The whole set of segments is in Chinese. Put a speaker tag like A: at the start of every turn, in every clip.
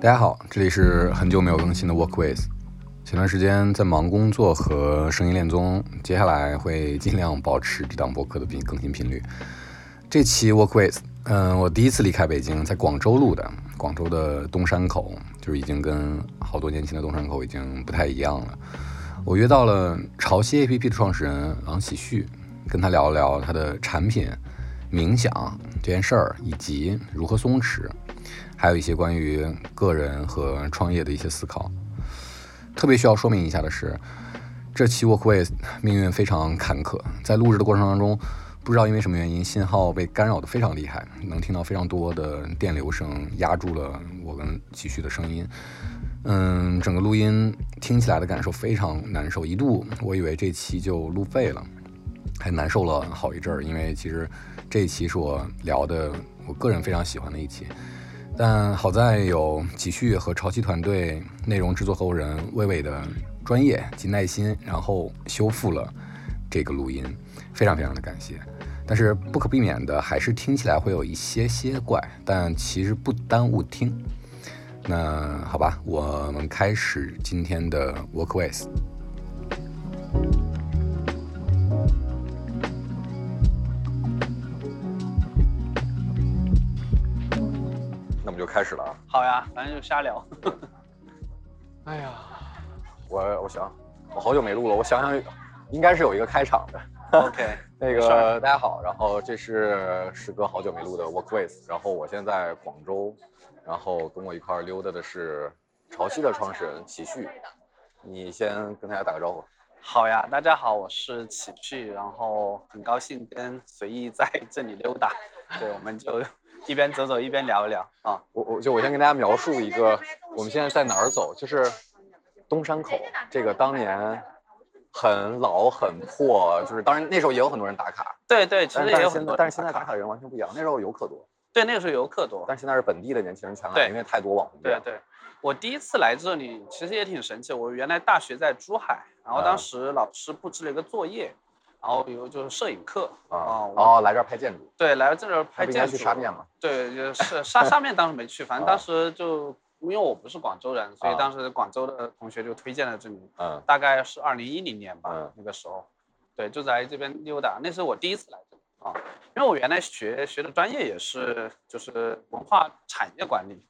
A: 大家好，这里是很久没有更新的 Work With。前段时间在忙工作和声音恋综，接下来会尽量保持这档播客的频更新频率。这期 Work With，嗯，我第一次离开北京，在广州录的，广州的东山口，就是已经跟好多年前的东山口已经不太一样了。我约到了潮汐 APP 的创始人王喜旭，跟他聊一聊他的产品、冥想这件事儿，以及如何松弛。还有一些关于个人和创业的一些思考。特别需要说明一下的是，这期 Work With 命运非常坎坷，在录制的过程当中，不知道因为什么原因，信号被干扰的非常厉害，能听到非常多的电流声，压住了我跟继续的声音。嗯，整个录音听起来的感受非常难受，一度我以为这期就录废了，还难受了好一阵儿，因为其实这一期是我聊的我个人非常喜欢的一期。但好在有吉旭和潮汐团队内容制作合伙人魏魏的专业及耐心，然后修复了这个录音，非常非常的感谢。但是不可避免的还是听起来会有一些些怪，但其实不耽误听。那好吧，我们开始今天的 Work With 就开始了啊。
B: 好呀，反正就瞎聊。
A: 哎呀，我我想，我好久没录了，我想想，应该是有一个开场的。
B: OK，
A: 那个大家好，然后这是时隔好久没录的 Work With，然后我现在在广州，然后跟我一块溜达的是潮汐的创始人启旭，你先跟大家打个招呼。
B: 好呀，大家好，我是启旭，然后很高兴跟随意在这里溜达。对，我们就一边走走一边聊一聊啊。
A: 我我就我先跟大家描述一个我们现在在哪儿走，就是东山口这个当年很老很破，就是当然那时候也有很多人打卡，
B: 对对，其实也有很多
A: 但是现在
B: 打
A: 打卡的人完全不一样，那时候游客多，
B: 对，那个时候游客多。
A: 但是现在是本地的年轻人全来，
B: 对
A: 因为太多网红店了。
B: 对对，我第一次来这里其实也挺神奇。我原来大学在珠海，然后当
A: 啊
B: 时老师布置了一个作业，然后比如就是摄影课
A: 啊，
B: 我
A: 哦，来这儿拍建筑，
B: 对，来这儿拍建筑。
A: 去沙面嘛？
B: 对，就是 沙沙面当时没去，反正
A: 啊。
B: 当时就因为我不是广州人，所以
A: 啊。
B: 当时广州的同学就推荐了这里，
A: 嗯。
B: 大概是二零一零年吧，
A: 嗯。
B: 那个时候，对，就在这边溜达，那是我第一次来这里啊，因为我原来学学的专业也是就是文化产业管理，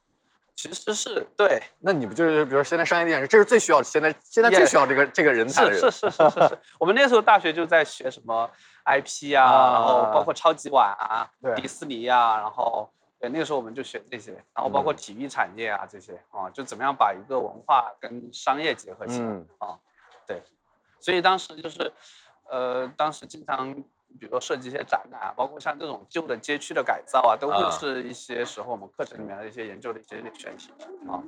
B: 其实是对，
A: 那你不就是比如说现在商业电视，这是最需要现在现在最需要这个这个人才的人，
B: 是是是是是是，我们那时候大学就在学什么 IP 啊，
A: 啊
B: 然后包括超级碗啊
A: 对，
B: 迪士尼啊，然后对那个时候我们就学这些，然后包括
A: 嗯。
B: 体育产业啊这些啊，就怎么样把一个文化跟商业结合起来
A: 嗯。
B: 啊，对，所以当时就是呃，当时经常。比如说设计一些展览啊，包括像这种旧的街区的改造啊，都
A: 啊
B: 会是一些时候我们课程里面的一些研究的一些选题啊。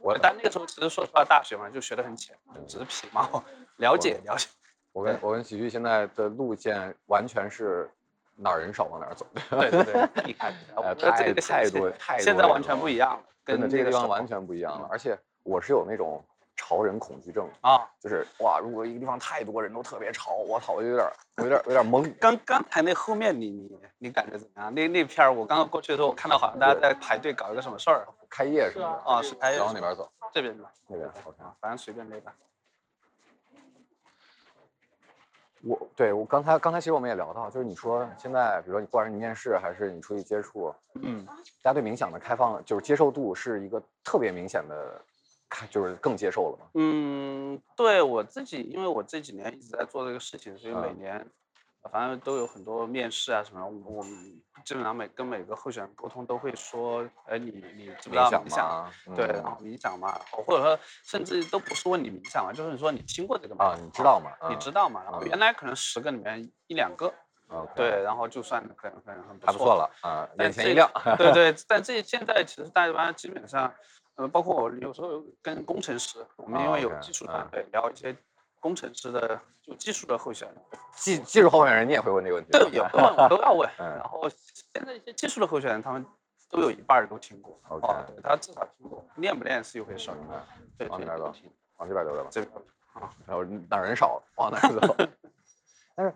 A: 我
B: 但那个时候其实说实话，大学嘛就学的很浅，只是皮毛，了解了解。
A: 我跟我跟喜剧现在的路线完全是哪儿人少往哪儿走，
B: 对对对，你看。我
A: 哎
B: 这个
A: 太太
B: 现
A: 多太多
B: 现在完全不一样了，
A: 真的这个地方完全不一样了，而且我是有那种潮人恐惧症，
B: 啊。
A: 就是哇，如果一个地方太多人都特别潮，我操，我就有点我有点有点懵。
B: 刚刚才那后面你你你感觉怎么样？那那片儿我刚刚过去的时候，我看到好像大家在排队搞一个什么事儿
A: 开业是吗？
B: 啊？是开业
A: 然后哪边走？
B: 这边吧，
A: 那边 OK。
B: 啊，反正随便那边。
A: 我对我刚才刚才其实我们也聊到，就是你说现在，比如说你不管是你面试还是你出去接触，
B: 嗯，
A: 大家对冥想的开放，就是接受度是一个特别明显的，开就是更接受了嘛。
B: 嗯，对我自己，因为我这几年一直在做这个事情，所以每
A: 嗯
B: 年反正都有很多面试啊什么，我我们基本上每跟每个候选人沟通都会说，哎，你你知不知道冥想？
A: 吗？
B: 对，
A: 嗯
B: 然后冥想嘛，或者说甚至都不是问你冥想嘛，就是说你听过这个吗？
A: 啊，你知道吗？
B: 你
A: 嗯
B: 知道吗？然后
A: 嗯
B: 原来可能十个里面一两个对，然后就算很很很不
A: 还不错了啊，眼前一亮。
B: 对 对，但这现在其实大家基本上，呃，包括我有时候跟工程师，我们因
A: 啊
B: 为有技术
A: 嗯
B: 团队聊一些工程师的就技术的候选人，
C: 技技术候选人你也会问这个问题？
B: 对有问我都要问。
C: 嗯
B: 然后现在一些技术的候选人，他们都有一半儿都听过。
C: OK
B: 哦，对，他至少听过，练不练是一回事儿。
C: 嗯
B: 对，
C: 往那边走。往这边留着吧。
B: 这边
C: 然后哪儿人少往哪儿走。但是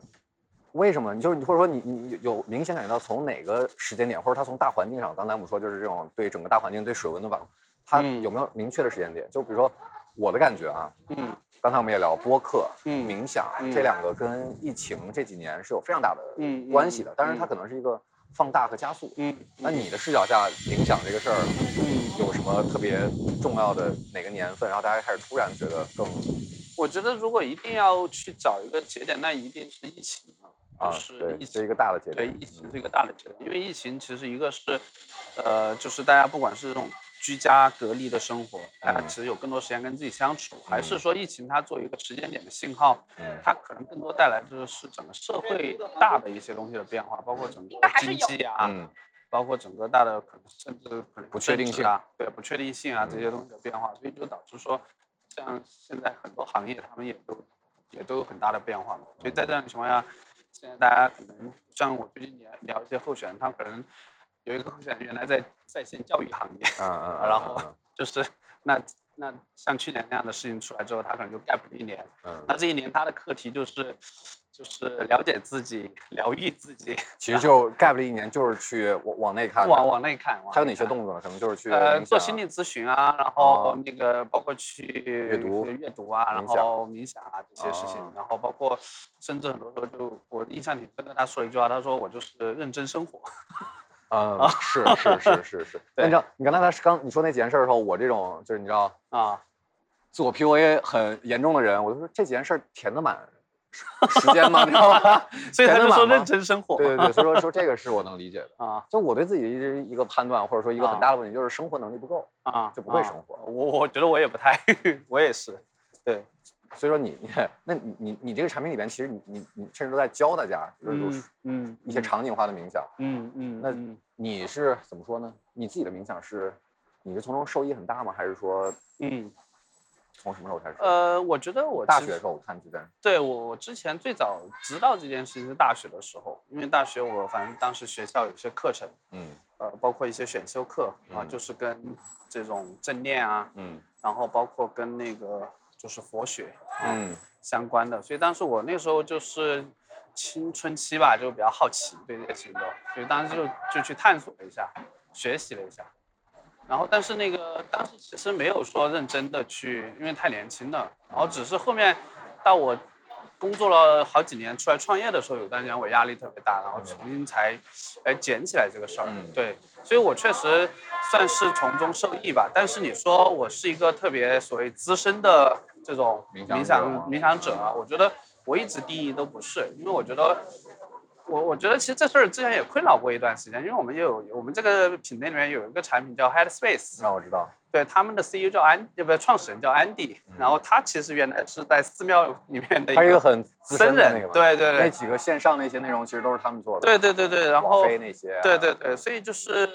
C: 为什么？你就是你或者说你你有有明显感觉到从哪个时间点，或者他从大环境上，刚才我们说就是这种对整个大环境对水温的把控，它
B: 嗯
C: 有没有明确的时间点？就比如说我的感觉啊，
B: 嗯
C: 刚才我们也聊播客、
B: 嗯
C: 冥想
B: 嗯
C: 这两个跟疫情这几年是有非常大的
B: 嗯
C: 关系的，当然它
B: 嗯
C: 可能是一个放大和加速。
B: 嗯，
C: 那你的视角下，冥想这个事儿
B: 嗯，
C: 有什么特别重要的哪个年份，然后大家开始突然觉得更
B: 我觉得如果一定要去找一个节点，那一定是疫情啊，
C: 啊
B: 就，是
C: 对，
B: 疫情
C: 是一个大的节点
B: 对，
C: 点。
B: 疫情是一个大的节点，因为疫情其实一个是，呃，就是大家不管是这种居家隔离的生活，大家
C: 嗯
B: 其实有更多时间跟自己相处，还是
C: 嗯
B: 说疫情它作为一个时间点的信号，
C: 嗯
B: 它可能更多带来的是整个社会大的一些东西的变化，包括整个经济啊，
C: 嗯
B: 包括整个大的可能甚至可能
C: 不确定
B: 性啊，对不确定性啊这些东西的变化，所以就导致说，像现在很多行业他们也都也都有很大的变化嘛。所以在这样的情况下，现在大家可能像我最近也聊一些候选人，他可能有一个候选人原来在在线教育行业，
C: 嗯嗯嗯，
B: 然后
C: 嗯
B: 就是那那像去年那样的事情出来之后，他可能就 gap 了一年。
C: 嗯，
B: 那这一年他的课题就是就是了解自己，疗愈自己，
C: 其实就 gap 了一年，就是去往往内看，
B: 往往内看。往
C: 还有哪些动作呢？可能就是去
B: 呃，做心理咨询啊，然后
C: 哦
B: 那个包括去阅
C: 读
B: 阅读啊，然后冥想啊这些事情
C: 哦，
B: 然后包括甚至很多时候就我印象挺深的，他说了一句话，他说我就是认真生活。
C: 嗯，是是是是是。那你知道，你刚才他刚你说那几件事儿的时候，我这种就是你知道
B: 啊，
C: 自我 PUA 很严重的人，我就说这几件事儿填得满时间吗？你知道吗？
B: 所以他就说认真生活。
C: 对对 对，所以说说这个是我能理解的。
B: 啊
C: 就我对自己的一直一个判断，或者说一个很
B: 啊
C: 大的问题，就是生活能力不够。
B: 啊，
C: 就不会
B: 啊
C: 生活
B: 我我觉得我也不太，我也是。对，
C: 所以说你你那你你你这个产品里边，其实你你你甚至都在教大家，就是
B: 嗯嗯，
C: 一些场景化的冥想。
B: 嗯嗯，
C: 那
B: 嗯
C: 你是怎么说呢？你自己的冥想是，你是从中受益很大吗？还是说
B: 嗯
C: 从什么时候开始？
B: 呃，我觉得我
C: 大学的时候我看记得。
B: 对我，我之前最早知道这件事情是大学的时候，因为大学我反正当时学校有些课程，
C: 嗯
B: 呃，包括一些选修课啊，
C: 嗯
B: 就是跟这种正念啊，
C: 嗯
B: 然后包括跟那个就是佛学啊
C: 嗯。
B: 相关的，所以当时我那时候就是青春期吧，就比较好奇对这些事情都，所以当时就就去探索了一下，学习了一下，然后但是那个当时其实没有说认真的去，因为太年轻了，然后只是后面到我工作了好几年出来创业的时候，有段时间我压力特别大，然后重新才哎捡起来这个事儿，
C: 嗯。
B: 对，所以我确实算是从中受益吧。但是你说我是一个特别所谓资深的这种
C: 冥想
B: 冥想者啊，我觉得我一直定义都不是，因为我觉得。我我觉得其实这事儿之前也困扰过一段时间，因为我们也有我们这个品类里面有一个产品叫 Headspace，
C: 让我知道。
B: 对，他们的 CEO 叫安，呃，不是创始人叫安迪，然后他其实原来是在寺庙里面的
C: 他是一个很资深
B: 僧人
C: 的那个，嘛，那
B: 对对那，
C: 几个线上那些内容其实都是他们做的。
B: 对对对对，然后
C: 那些啊。
B: 对对对，所以就是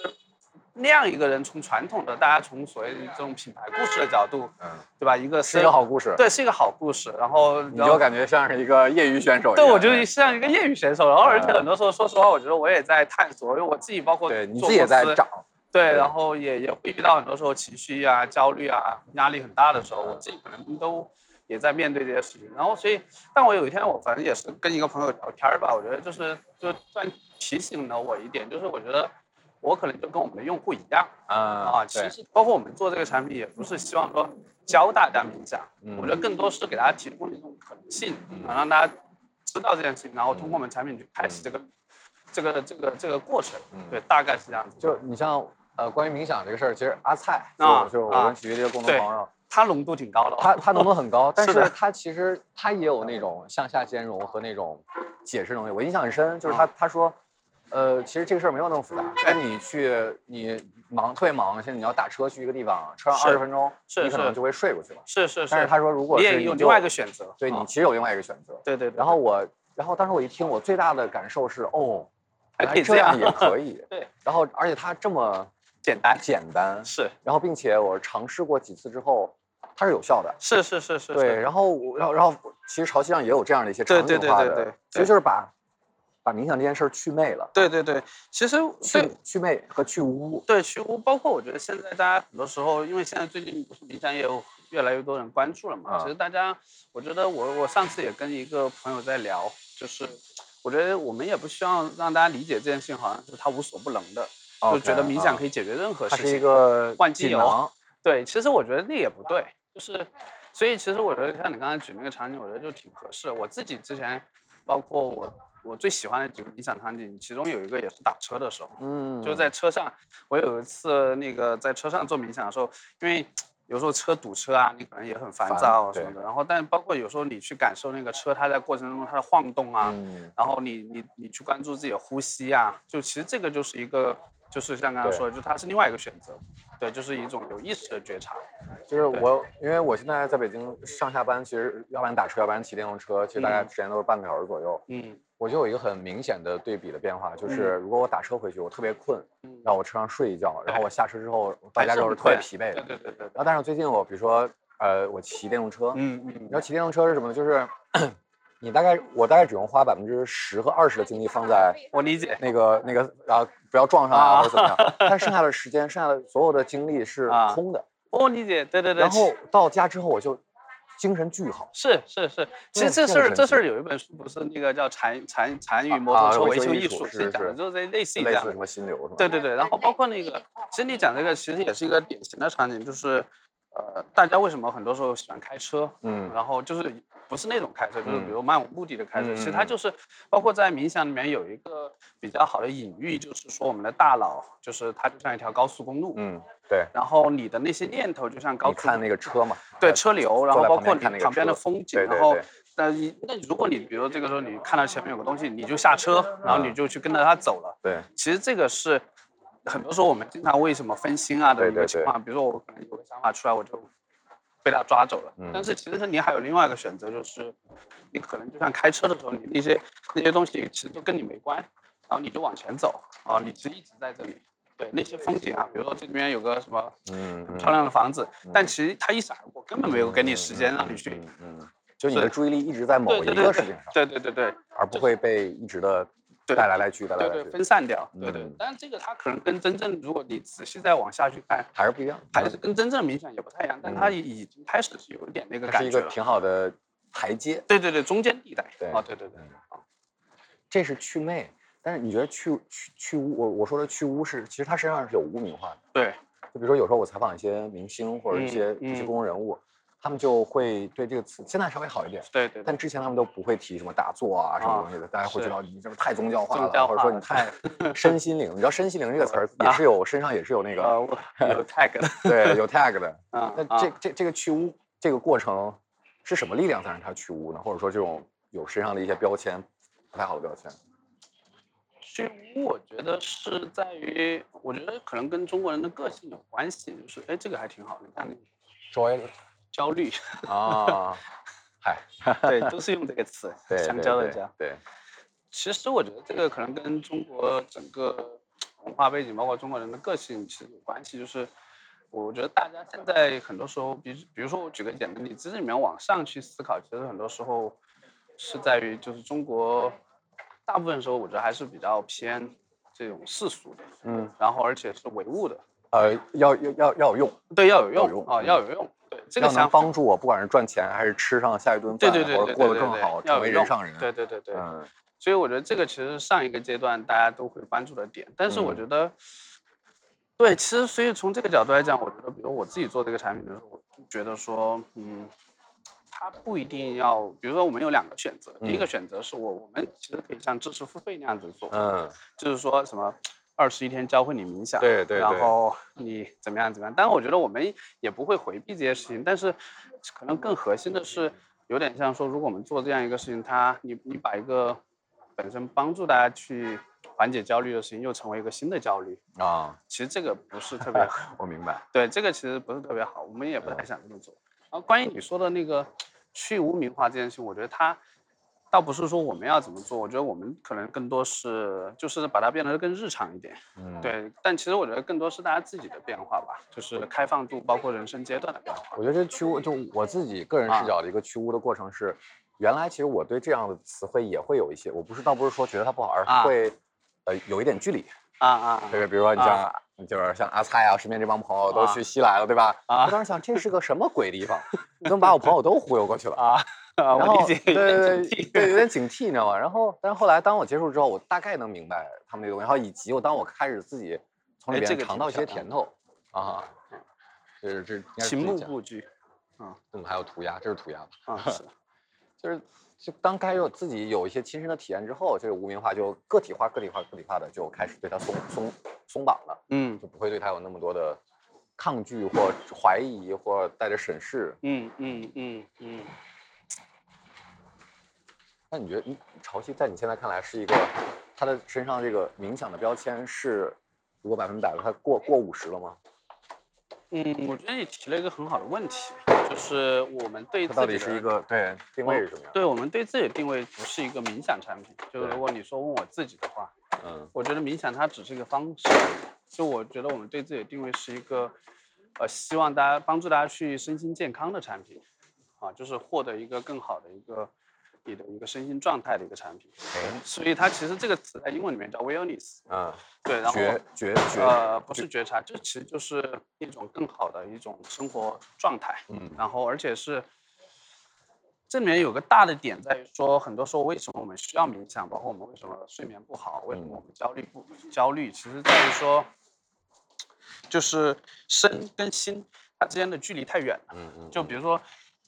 B: 那样一个人，从传统的大家从所谓这种品牌故事的角度，
C: 嗯，
B: 对吧？一个
C: 是一个好故事。
B: 对，是一个好故事。然后
C: 你就感觉像是一个业余选手。
B: 对我就像一个业余选手，然后而且
C: 哎
B: 很多时候，说实话，我觉得我也在探索，因为我自己包括
C: 对你
B: 做
C: 自己也在
B: 公司
C: 长。
B: 对，然后也也会遇到很多时候情绪啊、焦虑啊、压力很大的时候，我自己可能都也在面对这些事情。然后所以，但我有一天我反正也是跟一个朋友聊天儿吧，我觉得就是就突然提醒了我一点，就是我觉得我可能就跟我们的用户一样
C: 啊
B: 啊，其实包括我们做这个产品，也不是希望说教大家冥想，
C: 嗯
B: 我觉得更多是给大家提供一种可能性，啊，让大家知道这件事情，然后通过我们产品去开启这个这个这个这个过程。
C: 嗯
B: 对，大概是这样子。
C: 就你像呃，关于冥想这个事儿，其实阿菜
B: 啊
C: 就就我
B: 啊
C: 跟体育这个共同朋友，
B: 它浓度挺高的哦，
C: 他他浓度很高，但
B: 是
C: 他其实他也有那种向下兼容和那种解释能力。我印象很深，就是他他说，呃，其实这个事儿没有那么复杂，跟你去你忙特别忙，现在你要打车去一个地方，车上
B: 是
C: 二十分钟，你可能就会睡过去了。
B: 是是是。
C: 但是他说，如果是你
B: 有另外一个选择，
C: 对你
B: 啊
C: 其实有另外一个选择。
B: 对对对。
C: 然后我，然后当时我一听，我最大的感受是，哦，
B: 还可以这样
C: 也可以。
B: 对。
C: 然后，而且它这么
B: 简单
C: 简单，
B: 是
C: 然后并且我尝试过几次之后，它是有效的。
B: 是是是是，
C: 对，然后我，然后，然后其实潮汐上也有这样的一些
B: 对
C: 场景化的，
B: 对对对对
C: 其实就是把把冥想这件事儿去魅了，
B: 对对对，其实对
C: 去去魅和去污。
B: 对去污，包括我觉得现在大家很多时候，因为现在最近不是冥想也有越来越多人关注了嘛。
C: 啊
B: 其实大家，我觉得我我上次也跟一个朋友在聊，就是我觉得我们也不希望让大家理解这件事情好像是它无所不能的，就觉得冥想可
C: 以，
B: 解决任何
C: 它是一
B: 事情。
C: 个
B: 万金油，对，其实我觉得那也不对，就是，所以其实我觉得像你刚才举那个场景，我觉得就挺合适的。我自己之前，包括我我最喜欢的几个冥想场景，其中有一个也是打车的时候，
C: 嗯，
B: 就在车上，我有一次那个在车上做冥想的时候，因为有时候车堵车啊，你可能也很烦
C: 烦
B: 躁啊什么的。然后，但包括有时候你去感受那个车它在过程中它的晃动啊，
C: 嗯，
B: 然后你你你去关注自己的呼吸啊，就其实这个就是一个，就是像刚刚说的，就它是另外一个选择，对，就是一种有意识的觉察。
C: 就是我，因为我现在在北京上下班，其实要不然打车，要不然骑电动车，其实大概
B: 嗯
C: 时间都是半个小时左右。
B: 嗯
C: 我就有一个很明显的对比的变化，就是如果我打车回去，我特别困，
B: 嗯，
C: 让我车上睡一觉，然后我下车之后
B: 大
C: 家都是特别疲惫的。
B: 对对对对
C: 然，后但是最近我比如说呃，我骑电动车，
B: 嗯嗯
C: 你知道骑电动车是什么呢？就是 你大概我大概只用花百分之十和二十的精力放在
B: 我理解。
C: 那个那个啊不要撞上啊
B: 啊
C: 或者怎么样，但剩下的时间，剩下的所有的精力是
B: 啊
C: 空的。
B: 我理解，对对对。
C: 然后到家之后我就精神巨好。
B: 是是是，其实这事儿
C: 这
B: 事儿有一本书，不是那个叫残残残余摩
C: 啊
B: 托车
C: 维修艺术是
B: 实讲的就是类似于这样的
C: 类似什。么心流是吧？
B: 对对对，然后包括那个，其实你讲这个其实也是一个典型的场景，就是呃，大家为什么很多时候喜欢开车？
C: 嗯
B: 然后就是不是那种开车，就是
C: 嗯
B: 比如漫无目的的开车。其实它就是包括在冥想里面有一个比较好的隐喻，就是说我们的大脑就是它就像一条高速公路，
C: 嗯，对。
B: 然后你的那些念头就像高
C: 看那个车嘛，
B: 对车流，然后包括你
C: 旁边
B: 的风景，然后
C: 对对对
B: 那你那如果你比如这个时候你看到前面有个东西，你就下车，然后你
C: 嗯
B: 就去跟着它走了。
C: 对，
B: 其实这个是很多时候我们经常为什么分心啊的
C: 对对对
B: 一个情况。比如说我可能有个想法出来，我就被他抓走了。
C: 嗯
B: 但是其实你还有另外一个选择，就是你可能就像开车的时候，你那些那些东西其实都跟你没关，然后你就往前走啊，你其实一直在这里。对那些风景啊，比如说这里面有个什么
C: 嗯嗯，
B: 漂亮的房子，但
C: 嗯
B: 其实它一闪而过，根本没有给你时间让你去。
C: 嗯，嗯，就你的注意力一直在某一个事情上，
B: 对对对对
C: 而不会被一直的
B: 对
C: 带来来去，带来
B: 对对，分散掉。对对
C: 嗯，
B: 但是这个它可能跟真正如果你仔细再往下去看，
C: 还是不一样，
B: 还是跟真正冥想也不太一样，但它
C: 嗯
B: 已已经开始是有一点那个
C: 感觉是一个。挺好的台阶。
B: 对对对，中间地带。
C: 对
B: 啊，对对对
C: 啊。这是去魅，但是你觉得去去去污，我我说的去污是，其实它身上是有污名化的。
B: 对，
C: 就比如说有时候我采访一些明星或者一
B: 嗯
C: 些、一些
B: 嗯
C: 公众人物，他们就会对这个词，现在稍微好一点，
B: 对对对。
C: 但之前他们都不会提什么打坐啊什么
B: 啊
C: 东西的，大家会
B: 是
C: 知道你这是太宗教化了，
B: 宗教
C: 或者说你太 身心灵。你知道身心灵这个词儿也是有身上也是有那个、
B: 有 tag 的。
C: 对有 tag 的。
B: 啊
C: 那这这这个去污这个过程是什么力量在让它去污呢？或者说这种有身上的一些标签不太好的标签？
B: 去污，我觉得是在于，我觉得可能跟中国人的个性有关系，就是哎，这个还挺好的，你看那个
C: joy
B: 焦虑，
C: 啊，嗨，
B: 对，都是用这个词，
C: 对
B: 香
C: 对对
B: 蕉的蕉。
C: 对，
B: 其实我觉得这个可能跟中国整个文化背景，包括中国人的个性其实有关系。就是我觉得大家现在很多时候，比比如说我举个简单例子，这里面往上去思考，其实很多时候是在于就是中国大部分时候，我觉得还是比较偏这种世俗的，
C: 嗯，
B: 然后而且是唯物的，
C: 呃，要要要要有用，
B: 对，要有用啊，要有用，对，这个
C: 要能
B: 想，
C: 帮助我，不管是赚钱还是吃上下一顿饭，
B: 对对对对
C: 或者过得更好，成为人上人。
B: 对对对对，
C: 嗯。
B: 所以我觉得这个其实是上一个阶段大家都会关注的点，但是我
C: 嗯。
B: 觉得，对，其实所以从这个角度来讲，我觉得，比如我自己做这个产品的时候，我就觉得说，嗯，它不一定要，比如说我们有两个选择，第一个
C: 嗯。
B: 选择是我我们其实可以像知识付费那样子做，
C: 嗯，
B: 就是说什么二十一天教会你冥想，
C: 对对对
B: 然后你怎么样怎么样。当然，我觉得我们也不会回避这些事情，但是可能更核心的是，有点像说，如果我们做这样一个事情，它你你把一个本身帮助大家去缓解焦虑的事情，又成为一个新的焦虑，
C: 啊，
B: 其实这个不是特别好。
C: 我明白。
B: 对，这个其实不是特别好，我们也不太想这么做。然后关于你说的那个去污名化这件事情，我觉得它倒不是说我们要怎么做，我觉得我们可能更多是就是把它变得更日常一点。
C: 嗯，，
B: 对，但其实我觉得更多是大家自己的变化吧，就是开放度，包括人生阶段的变化。
C: 我觉得这去污，就我自己个人视
B: 啊
C: 角的一个去污的过程是，原来其实我对这样的词汇也会有一些，我不是倒不是说觉得它不好，而
B: 啊
C: 是会呃有一点距离。
B: 啊啊，
C: 对，比如说你像、
B: 啊
C: 就是像阿菜啊，身边这帮朋友都
B: 啊
C: 去西来了，对吧？
B: 啊
C: 我当时想这是个什么鬼地方？你怎么把我朋友都忽悠过去了？
B: 啊，啊
C: 然后对对对
B: 有点警惕
C: 对，有点 警惕，你知道吗？然后，但是后来当我接触之后，我大概能明白他们那个东西，然后以及我当我开始自己从里边
B: 哎这个挺
C: 尝到一些甜头啊，这是这应该是
B: 秦牧
C: 自己讲
B: 布局
C: 嗯，还有涂鸦，这是涂鸦吧？
B: 啊，是
C: 就是就当开始有自己有一些亲身的体验之后，这个无名化就个体化、个体化、个体化的就开始对它松松松绑了，
B: 嗯
C: 就不会对它有那么多的抗拒或怀疑或带着审视。
B: 嗯嗯嗯嗯，
C: 那你觉得，嗯，潮汐在你现在看来是一个，他的身上这个冥想的标签是，如果百分百了，他过过五十了吗？
B: 嗯，我觉得你提了一个很好的问题，就是我们对自己的
C: 到底是一个对定位是什么样？
B: 对我们对自己的定位不是一个冥想产品。就
C: 对
B: 如果你说问我自己的话，
C: 嗯
B: 我觉得冥想它只是一个方式。就我觉得我们对自己的定位是一个，呃，希望大家帮助大家去身心健康的产品，啊，就是获得一个更好的一个你的一个身心状态的一个产品。
C: 哎，
B: 所以它其实这个词在英文里面叫 wellness，
C: 嗯，
B: 对，然后
C: 觉觉觉，
B: 呃不是觉察，这其实就是一种更好的一种生活状态。
C: 嗯
B: 然后而且是这里面有个大的点在于说，很多时候为什么我们需要冥想，包括我们为什么睡眠不好，为什么我们焦虑不焦虑，其实在于说，就是身跟心它之间的距离太远了。
C: 嗯嗯，
B: 就比如说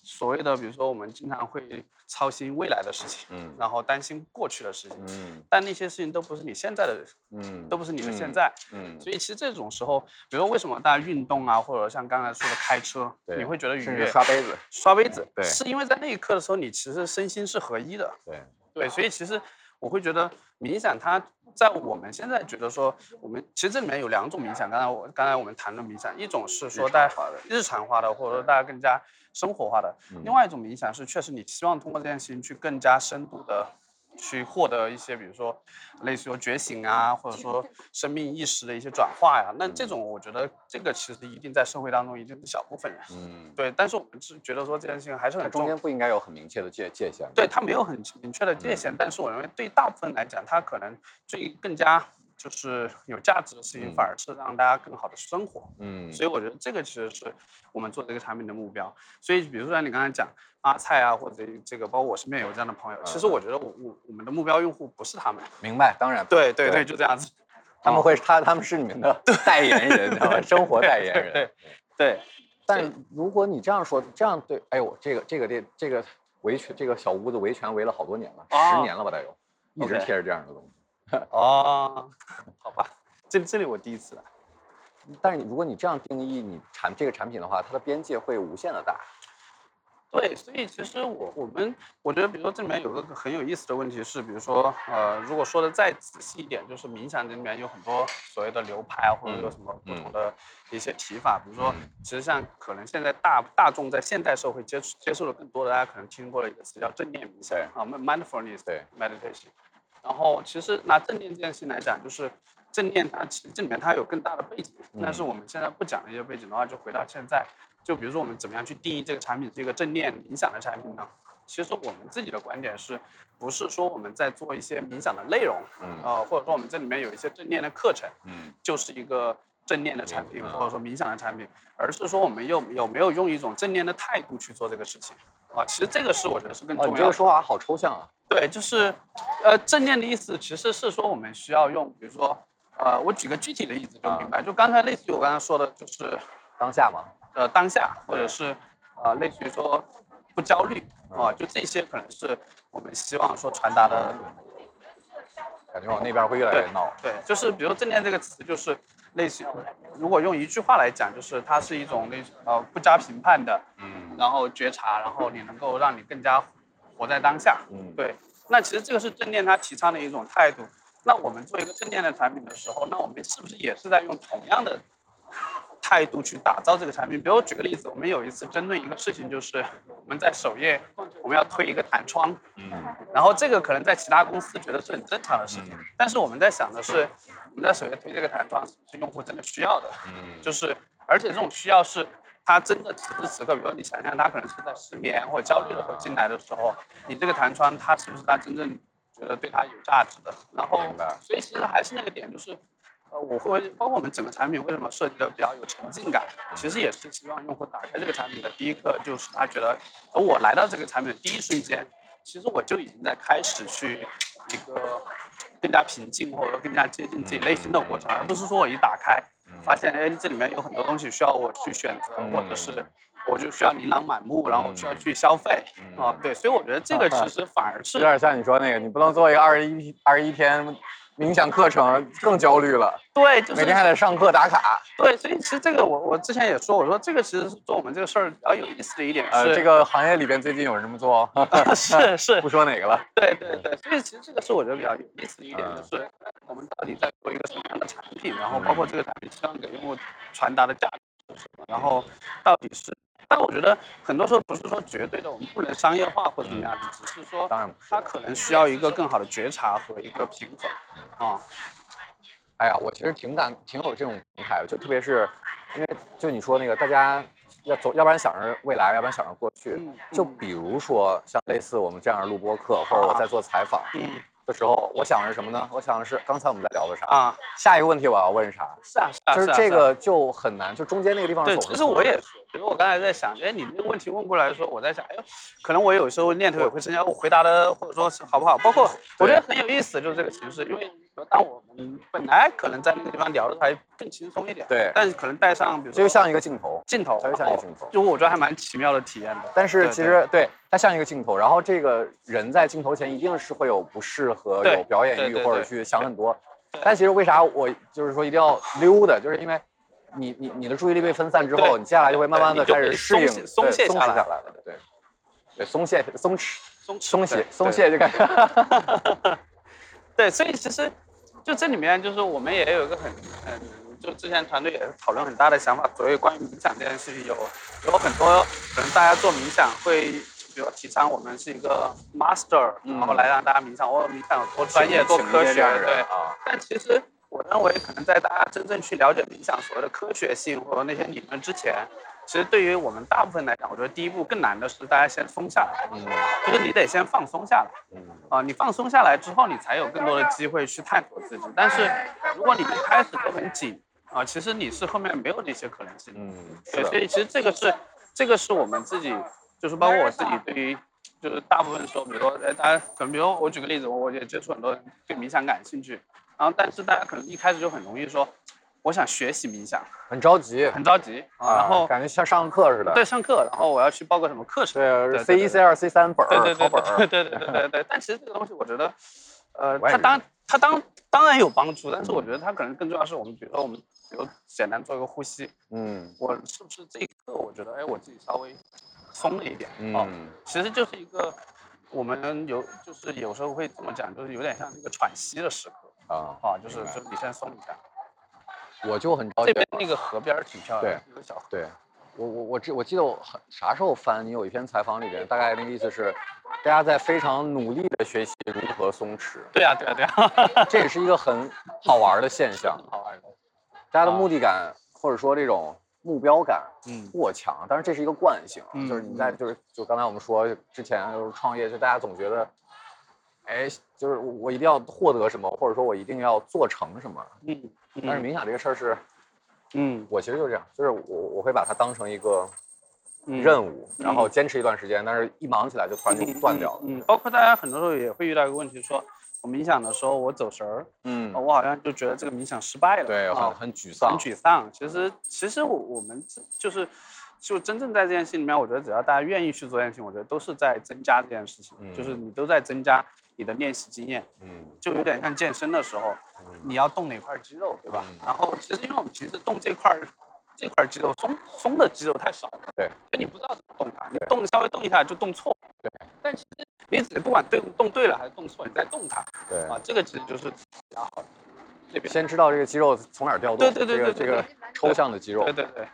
B: 所谓的，比如说我们经常会操心未来的事情，
C: 嗯
B: 然后担心过去的事情，
C: 嗯
B: 但那些事情都不是你现在的，
C: 嗯，
B: 都不是你的现
C: 嗯，
B: 在。
C: 嗯，
B: 所以其实这种时候，比如说为什么大家运动啊，或者像刚才说的开车，
C: 对
B: 你会觉得愉悦？
C: 刷杯子，
B: 刷杯子，
C: 对
B: 是因为在那一刻的时候，你其实身心是合一的。
C: 对，
B: 对，所以其实我会觉得冥想，它在我们现在觉得说，我们其实这里面有两种冥想。刚才我刚才我们谈的冥想，一种是说大家
C: 日常化的，
B: 或者说大家更加生活化的；
C: 嗯。
B: 另外一种冥想是确实你希望通过这件事情去更加深度的。去获得一些，比如说类似于觉醒啊，或者说生命意识的一些转化呀，那这种我觉得这个其实一定在社会当中一定是小部分人，
C: 嗯，
B: 对，但是我们是觉得说这件事情还是很
C: 中间不应该有很明确的界界限。
B: 对，它没有很明确的界限，但是我认为对大部分来讲，它可能最更加就是有价值的事情，
C: 嗯
B: 反而是让大家更好的生活。
C: 嗯，
B: 所以我觉得这个其实是我们做这个产品的目标。所以比如说你刚才讲阿菜啊，或者这个，包括我身边有这样的朋友，其实
C: 嗯
B: 我觉得我我我们的目标用户不是他们，
C: 明白，当然，对
B: 对对对，就这样子。
C: 他们会他他们是你们的代言人，你知道吗？生活代言人。
B: 对对，
C: 但如果你这样说，这样对，哎呦，这个这个这这个维权这个小屋子维权维了好多年了，十
B: 哦
C: 年了吧，得有，一直贴着这样的东西。
B: 哦，好吧，这这里我第一次来。
C: 但是你如果你这样定义你产这个产品的话，它的边界会无限的大。
B: 对，所以其实我我们我觉得，比如说这里面有个很有意思的问题是，比如说呃，如果说的再仔细一点，就是冥想这里面有很多所谓的流派啊，或者有什么不同的一些提法，比如说
C: 嗯
B: 其实像可能现在大大众在现代社会接触接触的更多的，大家可能听过的一个词叫正念冥想啊，mindfulness
C: 对
B: meditation。然后其实拿正念这件事情来讲，就是正念它其实这里面它有更大的背景，但是我们现在不讲这些背景的话，就回到现在，就比如说我们怎么样去定义这个产品是一个正念冥想的产品呢？其实我们自己的观点是，不是说我们在做一些冥想的内容，
C: 嗯。
B: 呃，或者说我们这里面有一些正念的课程，
C: 嗯。
B: 就是一个正念的产品，
C: 嗯
B: 或者说冥想的产品，而是说我们有有没有用一种正念的态度去做这个事情啊？其实这个是我觉得是更重要的。
C: 这个说法好抽象啊。
B: 对，就是，呃，正念的意思其实是说我们需要用，比如说，呃，我举个具体的例子就明白，就刚才类似于我刚才说的，就是
C: 当下嘛，
B: 呃当下，或者是呃类似于说不焦虑啊、就这些可能是我们希望说传达的。
C: 感觉往那边会越来越闹。
B: 对，就是比如正念这个词，就是类型，如果用一句话来讲，就是它是一种类呃不加评判的，
C: 嗯
B: 然后觉察，然后你能够让你更加活在当下。
C: 嗯，
B: 对，那其实这个是正念它提倡的一种态度。那我们做一个正念的产品的时候，那我们是不是也是在用同样的态度去打造这个产品？比如我举个例子，我们有一次针对一个事情，就是我们在首页我们要推一个弹窗，
C: 嗯
B: 然后这个可能在其他公司觉得是很正常的事情，
C: 嗯
B: 但是我们在想的是，我们在首页推这个弹窗是用户真的需要的？
C: 嗯
B: 就是而且这种需要是他真的此时此刻，比如你想象他可能是在失眠或者焦虑的时候进来的时候，你这个弹窗他是不是他真正觉得对他有价值的？然后，所以其实还是那个点，就是呃，我会包括我们整个产品为什么设计的比较有沉浸感，其实也是希望用户打开这个产品的第一刻，就是他觉得，而我来到这个产品的第一瞬间，其实我就已经在开始去一个更加平静或者更加接近自己内心的过程，而不是说我一打开。发现哎，这里面有很多东西需要我去选择，或者是我就需要琳琅满目，然后我需要去消费啊。对，所以我觉得这个其实反而是
C: 有点像你说那个，你不能做一个二十一二十一天。冥想课程更焦虑了，
B: 对，就是
C: 每天还得上课打卡。
B: 对，所以其实这个我我之前也说，我说这个其实是做我们这个事儿比较有意思的一点是，
C: 这个行业里边最近有人这么做，
B: 是是，
C: 不说哪个了。
B: 对对对，所以其实这个是我觉得比较有意思的一点，就是我们到底在做一个什么样的产品，然后包括这个产品希望给用户传达的价值是什么，然后到底是。但我觉得很多时候不是说绝对的我们不能商业化或者怎么样，只是说，
C: 当然，
B: 它可能需要一个更好的觉察和一个平衡啊。
C: 哎呀，我其实挺感挺有这种状态，就特别是因为就你说那个大家要走，要不然想着未来，要不然想着过去。就比如说像类似我们这样的录播课，或者我在做采访。的时候，我想的是什么呢？我想的是刚才我们在聊的啥
B: 啊？
C: 下一个问题我要问啥？
B: 是啊，是啊，
C: 就是这个就很难，就中间那个地方。
B: 对，其实我也是，比如我刚才在想，哎，你这个问题问过来的时候，我在想，哎呦，可能我有时候念头也会增加，我回答的或者说是好不好？包括我觉得很有意思，就是这个形式，因为。当我们本来可能在那个地方聊的还更轻松一点，
C: 对，
B: 但是可能带上，比如
C: 就像一个镜头，
B: 镜头，
C: 它就像一个镜头，
B: 就我觉得还蛮奇妙的体验的。
C: 但是其实对它像一个镜头，然后这个人在镜头前一定是会有不适合有表演欲或者去想很多。但其实为啥我就是说一定要溜的，就是因为你你你的注意力被分散之后，你接下来就会慢慢的开始适应，
B: 松懈
C: 下来
B: 了，
C: 对，对，松懈松弛
B: 松
C: 松懈松懈就感觉，
B: 对，所以其实。就这里面，就是我们也有一个很，嗯，就之前团队也是讨论很大的想法，所谓关于冥想这件事情，有有很多可能大家做冥想会，比如提倡我们是一个 master，然后来让大家冥想，我，冥想有多专业、多科学，对啊。但其实我认为，可能在大家真正去了解冥想所谓的科学性或者那些理论之前。其实对于我们大部分来讲，我觉得第一步更难的是大家先松下来，嗯，就是你得先放松下来，嗯，啊，你放松下来之后，你才有更多的机会去探索自己。但是如果你一开始都很紧，啊，其实你是后面没有这些可能性，嗯，对，所以其实这个是这个是我们自己，就是包括我自己对于，就是大部分时候，比如说，哎，大家可能比如我举个例子，我我也接触很多人对冥想感兴趣，然后但是大家可能一开始就很容易说。我想学习冥想，
C: 很着急，
B: 很着急啊！然后
C: 感觉像上课似的。
B: 对，上课，然后我要去报个什么课程？
C: 对，C 一、C 二、C 三本
B: 儿，考本儿。对对对对对。但其实这个东西，我觉得，呃，它当它当当然有帮助，但是我觉得它可能更重要是我们，比如说我们，比如简单做一个呼吸，嗯，我是不是这一刻，我觉得，哎，我自己稍微松了一点，嗯，其实就是一个我们有，就是有时候会怎么讲，就是有点像一个喘息的时刻啊啊，就是就你先松一下。
C: 我就很着急。
B: 这边那个河边挺漂亮，
C: 对，小河。对，我我我记我记得我很啥时候翻你有一篇采访里边，大概那个意思是，大家在非常努力的学习如何松弛。
B: 对呀对呀对呀，
C: 这也是一个很好玩的现象。
B: 好玩的，
C: 大家的目的感或者说这种目标感，嗯，过强。但是这是一个惯性，就是你在就是就刚才我们说之前就是创业，就大家总觉得，哎，就是我一定要获得什么，或者说我一定要做成什么。嗯。但是冥想这个事儿是，嗯，我其实就这样，就是我我会把它当成一个任务，然后坚持一段时间，但是一忙起来就突然就断掉了。
B: 嗯，包括大家很多时候也会遇到一个问题，说我冥想的时候我走神儿，嗯，我好像就觉得这个冥想失败了，
C: 对，很很沮丧，
B: 很沮丧。其实其实我我们就是就真正在这件事情里面，我觉得只要大家愿意去做这件事情，我觉得都是在增加这件事情，就是你都在增加。你的练习经验，嗯，就有点像健身的时候，你要动哪块肌肉，对吧？然后其实因为我们平时动这块这块肌肉松松的肌肉太少了，
C: 对，
B: 所以你不知道怎么动它，你动稍微动一下就动错，
C: 对。
B: 但其实你只不管对动对了还是动错，你再动它，
C: 对
B: 啊，这个其实就是比较好的。这边
C: 先知道这个肌肉从哪儿调动，
B: 对对对对，
C: 这个抽象的肌肉，
B: 对对对。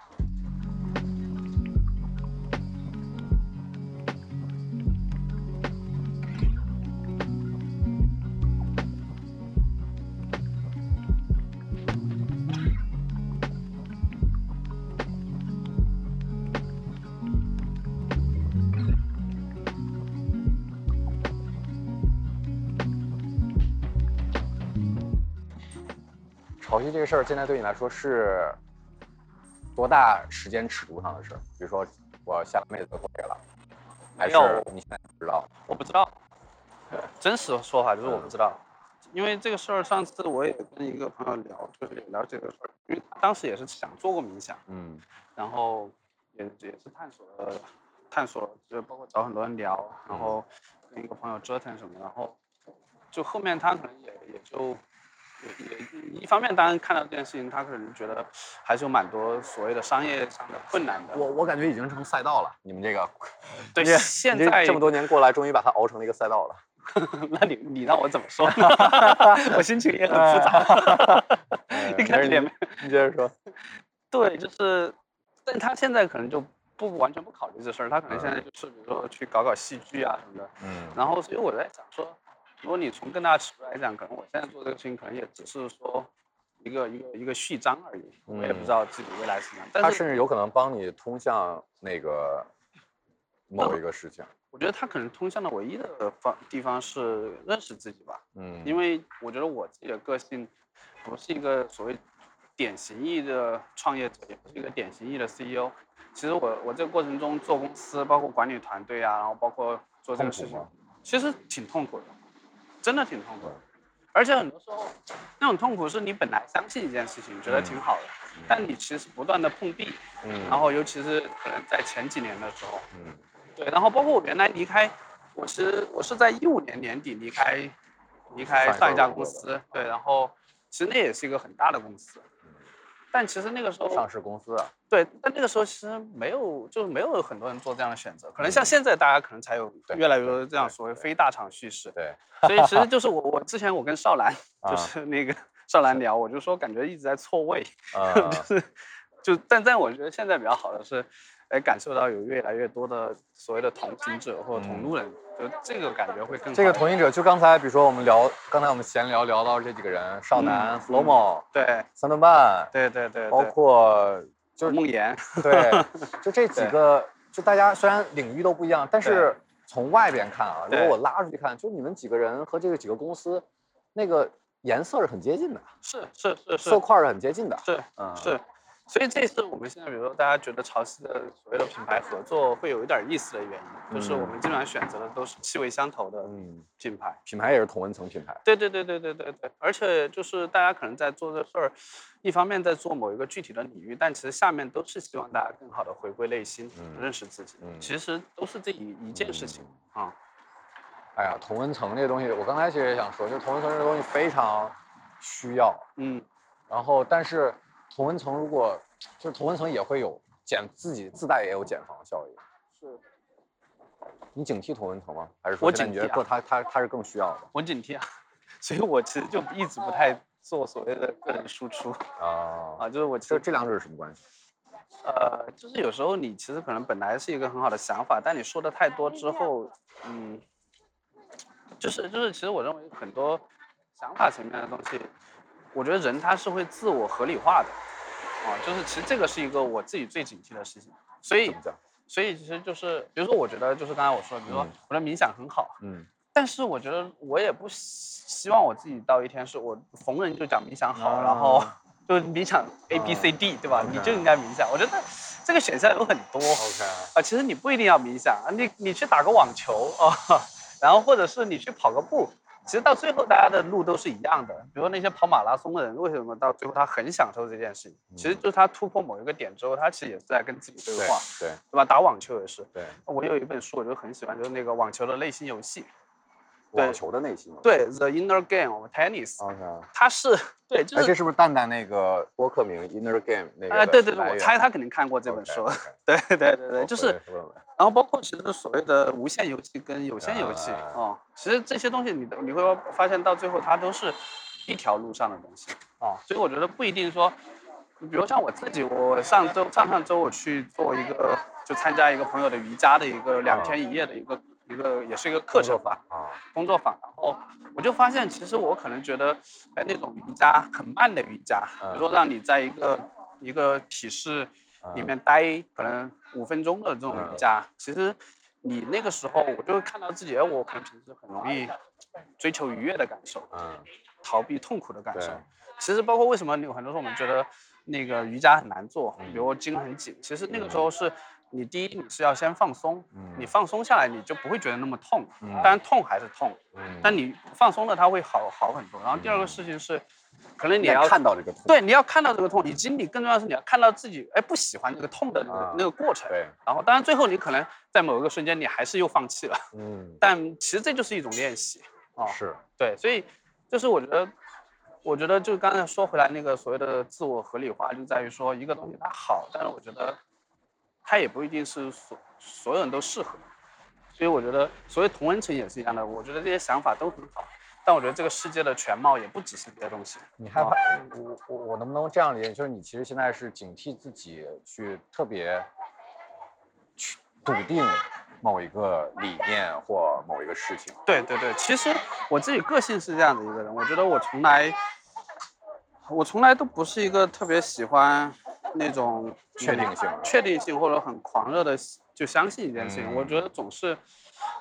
C: 这个事儿，现在对你来说是多大时间尺度上的事儿？比如说我下妹子过月了，还是你现在不知道？
B: 我不知道，真实的说法就是我不知道，因为这个事儿上次我也跟一个朋友聊，就是也聊这个事儿，因为他当时也是想做过冥想，
C: 嗯
B: 然后也也是探索了探索了，就包括找很多人聊，然后跟一个朋友折腾什么，然后就后面他可能也也就。一方面，当然看到这件事情，他可能觉得还是有蛮多所谓的商业上的困难的。
C: 我我感觉已经成赛道了，你们这个
B: 对现在
C: 这么多年过来，终于把它熬成了一个赛道了。
B: 那你你让我怎么说呢？我心情也很复杂。一开始也没
C: 你接着说。
B: 对，就是，但他现在可能就不完全不考虑这事儿，他可能现在就是比如说去搞搞戏剧啊什么的。
C: 嗯
B: 然后，所以我在想说，如果你从更大的尺度来讲，可能我现在做这个事情，可能也只是说一个一个一个序章而已。我也不知道自己未来是什么样，
C: 它
B: 但是
C: 甚至有可能帮你通向那个某一个事情。
B: 我觉得他可能通向的唯一的方地方是认识自己吧。
C: 嗯，
B: 因为我觉得我自己的个性不是一个所谓典型意义的创业者，也不是一个典型意义的 CEO。其实我我这个过程中做公司，包括管理团队啊，然后包括做这个事情其实挺痛苦的，真的挺痛苦。的。而且很多时候，那种痛苦是你本来相信一件事情，觉得挺好的，但你其实不断的碰壁，
C: 嗯，
B: 然后尤其是可能在前几年的时候，
C: 嗯。
B: 对，然后包括我原来离开，我其实我是在一五年年底离开，离开
C: 上一
B: 家公司，对，然后其实那也是一个很大的公司，但其实那个时候
C: 上市公司啊。
B: 对，但那个时候其实没有，就是没有很多人做这样的选择，可能像现在大家可能才有越来越多这样所谓非大厂叙事，
C: 对，
B: 所以其实 就是我我之前我跟少兰
C: 啊
B: 就是那个少兰聊，我就说感觉一直在错位，
C: 呃，
B: 就是就但但我觉得现在比较好的是，哎，感受到有越来越多的所谓的同行者或者同路人，就这个感觉会更
C: 这个同行者，就刚才比如说我们聊，刚才我们闲聊聊到这几个人，少男、
B: 嗯
C: Flomo、
B: 对
C: 三顿半，
B: 对对对，
C: 包括就是
B: 梦岩，
C: 对，就这几个，就大家虽然领域都不一样，但是从外边看啊，如果我拉出去看，就你们几个人和这个几个公司，那个颜色是很接近的，
B: 是是是是
C: 色块儿是很接近的。
B: 是
C: 嗯，
B: 是，所以这是我们现在比如说大家觉得潮汐的所谓的品牌合作会有一点意思的原因，就是我们基本上选择的都是气味相投的
C: 嗯，
B: 品牌。
C: 品牌也是同温层品牌。
B: 对对对对对对对，而且就是大家可能在做这事儿，一方面在做某一个具体的领域，但其实下面都是希望大家更好的回归内心，
C: 嗯
B: 认识自己，
C: 嗯
B: 其实都是这一一件事情啊。
C: 哎呀，同温层这个东西，我刚才其实也想说，就同温层这个东西非常需要。
B: 嗯，
C: 然后，但是同温层如果就是同温层也会有减自己自带也有减防效应。
B: 是
C: 你警惕同温层吗？还是说
B: 我
C: 警觉得
B: 警惕啊
C: 不，它它它是更需要的
B: 我警惕啊，所以我其实就一直不太做所谓的个人输出
C: 啊？
B: 啊，就是我其实
C: 这这两者是什么关系？
B: 呃，就是有时候你其实可能本来是一个很好的想法，但你说的太多之后，嗯，就是就是，其实我认为很多想法层面的东西，我觉得人他是会自我合理化的，啊，就是其实这个是一个我自己最警惕的事情，所以？所以其实就是，比如说我觉得就是刚才我说的，比如说
C: 嗯
B: 我的冥想很好，
C: 嗯
B: 但是我觉得我也不希希望我自己到一天是我逢人就讲冥想好，然后
C: 啊
B: 就冥想 A B C D 对吧你就应该冥想。我觉得这个选项有很多
C: ，OK，
B: 啊，其实你不一定要冥想啊，你你去打个网球啊，然后或者是你去跑个步，其实到最后大家的路都是一样的。比如说那些跑马拉松的人，为什么到最后他很享受这件事情？其实就是他突破某一个点之后，他其实也是在跟自己对
C: 对
B: 话，
C: 对
B: 对吧？打网球也是。
C: 对，
B: 我有一本书，我就很喜欢，就是那个网球的内心游戏。对
C: 网球的内心。
B: 对，The Inner Game of Tennis，、
C: ，OK。
B: 它是对，就
C: 哎，
B: 是
C: 这是不是蛋蛋那个播客名 Inner Game 那个？
B: 哎，对对对，我猜他肯定看过这本书。对对对对，就是，然后包括其实所谓的无限游戏跟有限游戏
C: 啊
B: 哦，其实这些东西你都你会发现到最后它都是一条路上的东西啊，所以我觉得不一定说，比如像我自己，我上周上上周我去做一个就参加一个朋友的瑜伽的一个两天一夜的一个一个也是一个课程吧，
C: 啊，
B: 工作坊，然后我就发现，其实我可能觉得，哎，那种瑜伽很慢的瑜伽，比如说让你在一个一个体式里面待可能五分钟的这种瑜伽，其实你那个时候我就会看到自己，哎，我可能平时很容易追求愉悦的感受，
C: 嗯，
B: 逃避痛苦的感受。其实包括为什么有很多时候我们觉得那个瑜伽很难做，
C: 嗯。
B: 比如筋很紧，其实那个时候是你第一你是要先放松，
C: 嗯
B: 你放松下来你就不会觉得那么痛，
C: 嗯
B: 当然痛还是痛，
C: 嗯
B: 但你放松了它会好好很多。然后第二个事情是，可能你
C: 你
B: 要
C: 看到这个痛，
B: 对，你要看到这个痛，以及你更重要的是你要看到自己哎不喜欢这个痛的那个、
C: 啊
B: 那个过程。
C: 对，
B: 然后当然最后你可能在某一个瞬间你还是又放弃了，
C: 嗯，
B: 但其实这就是一种练习啊。
C: 是，
B: 对，所以就是我觉得，我觉得就刚才说回来那个所谓的自我合理化，就在于说一个东西它好，但是我觉得它也不一定是所所有人都适合。所以我觉得，所谓同温层也是一样的，我觉得这些想法都很好，但我觉得这个世界的全貌也不只是这些东西。
C: 你害怕我我我能不能这样理解？就是你其实现在是警惕自己去特别去笃定某一个理念或某一个事情。
B: 对对对，其实我自己个性是这样的一个人，我觉得我从来，我从来都不是一个特别喜欢那种
C: 确定性
B: 嗯确定性或者很狂热的就相信一件事情。
C: 嗯
B: 我觉得总是，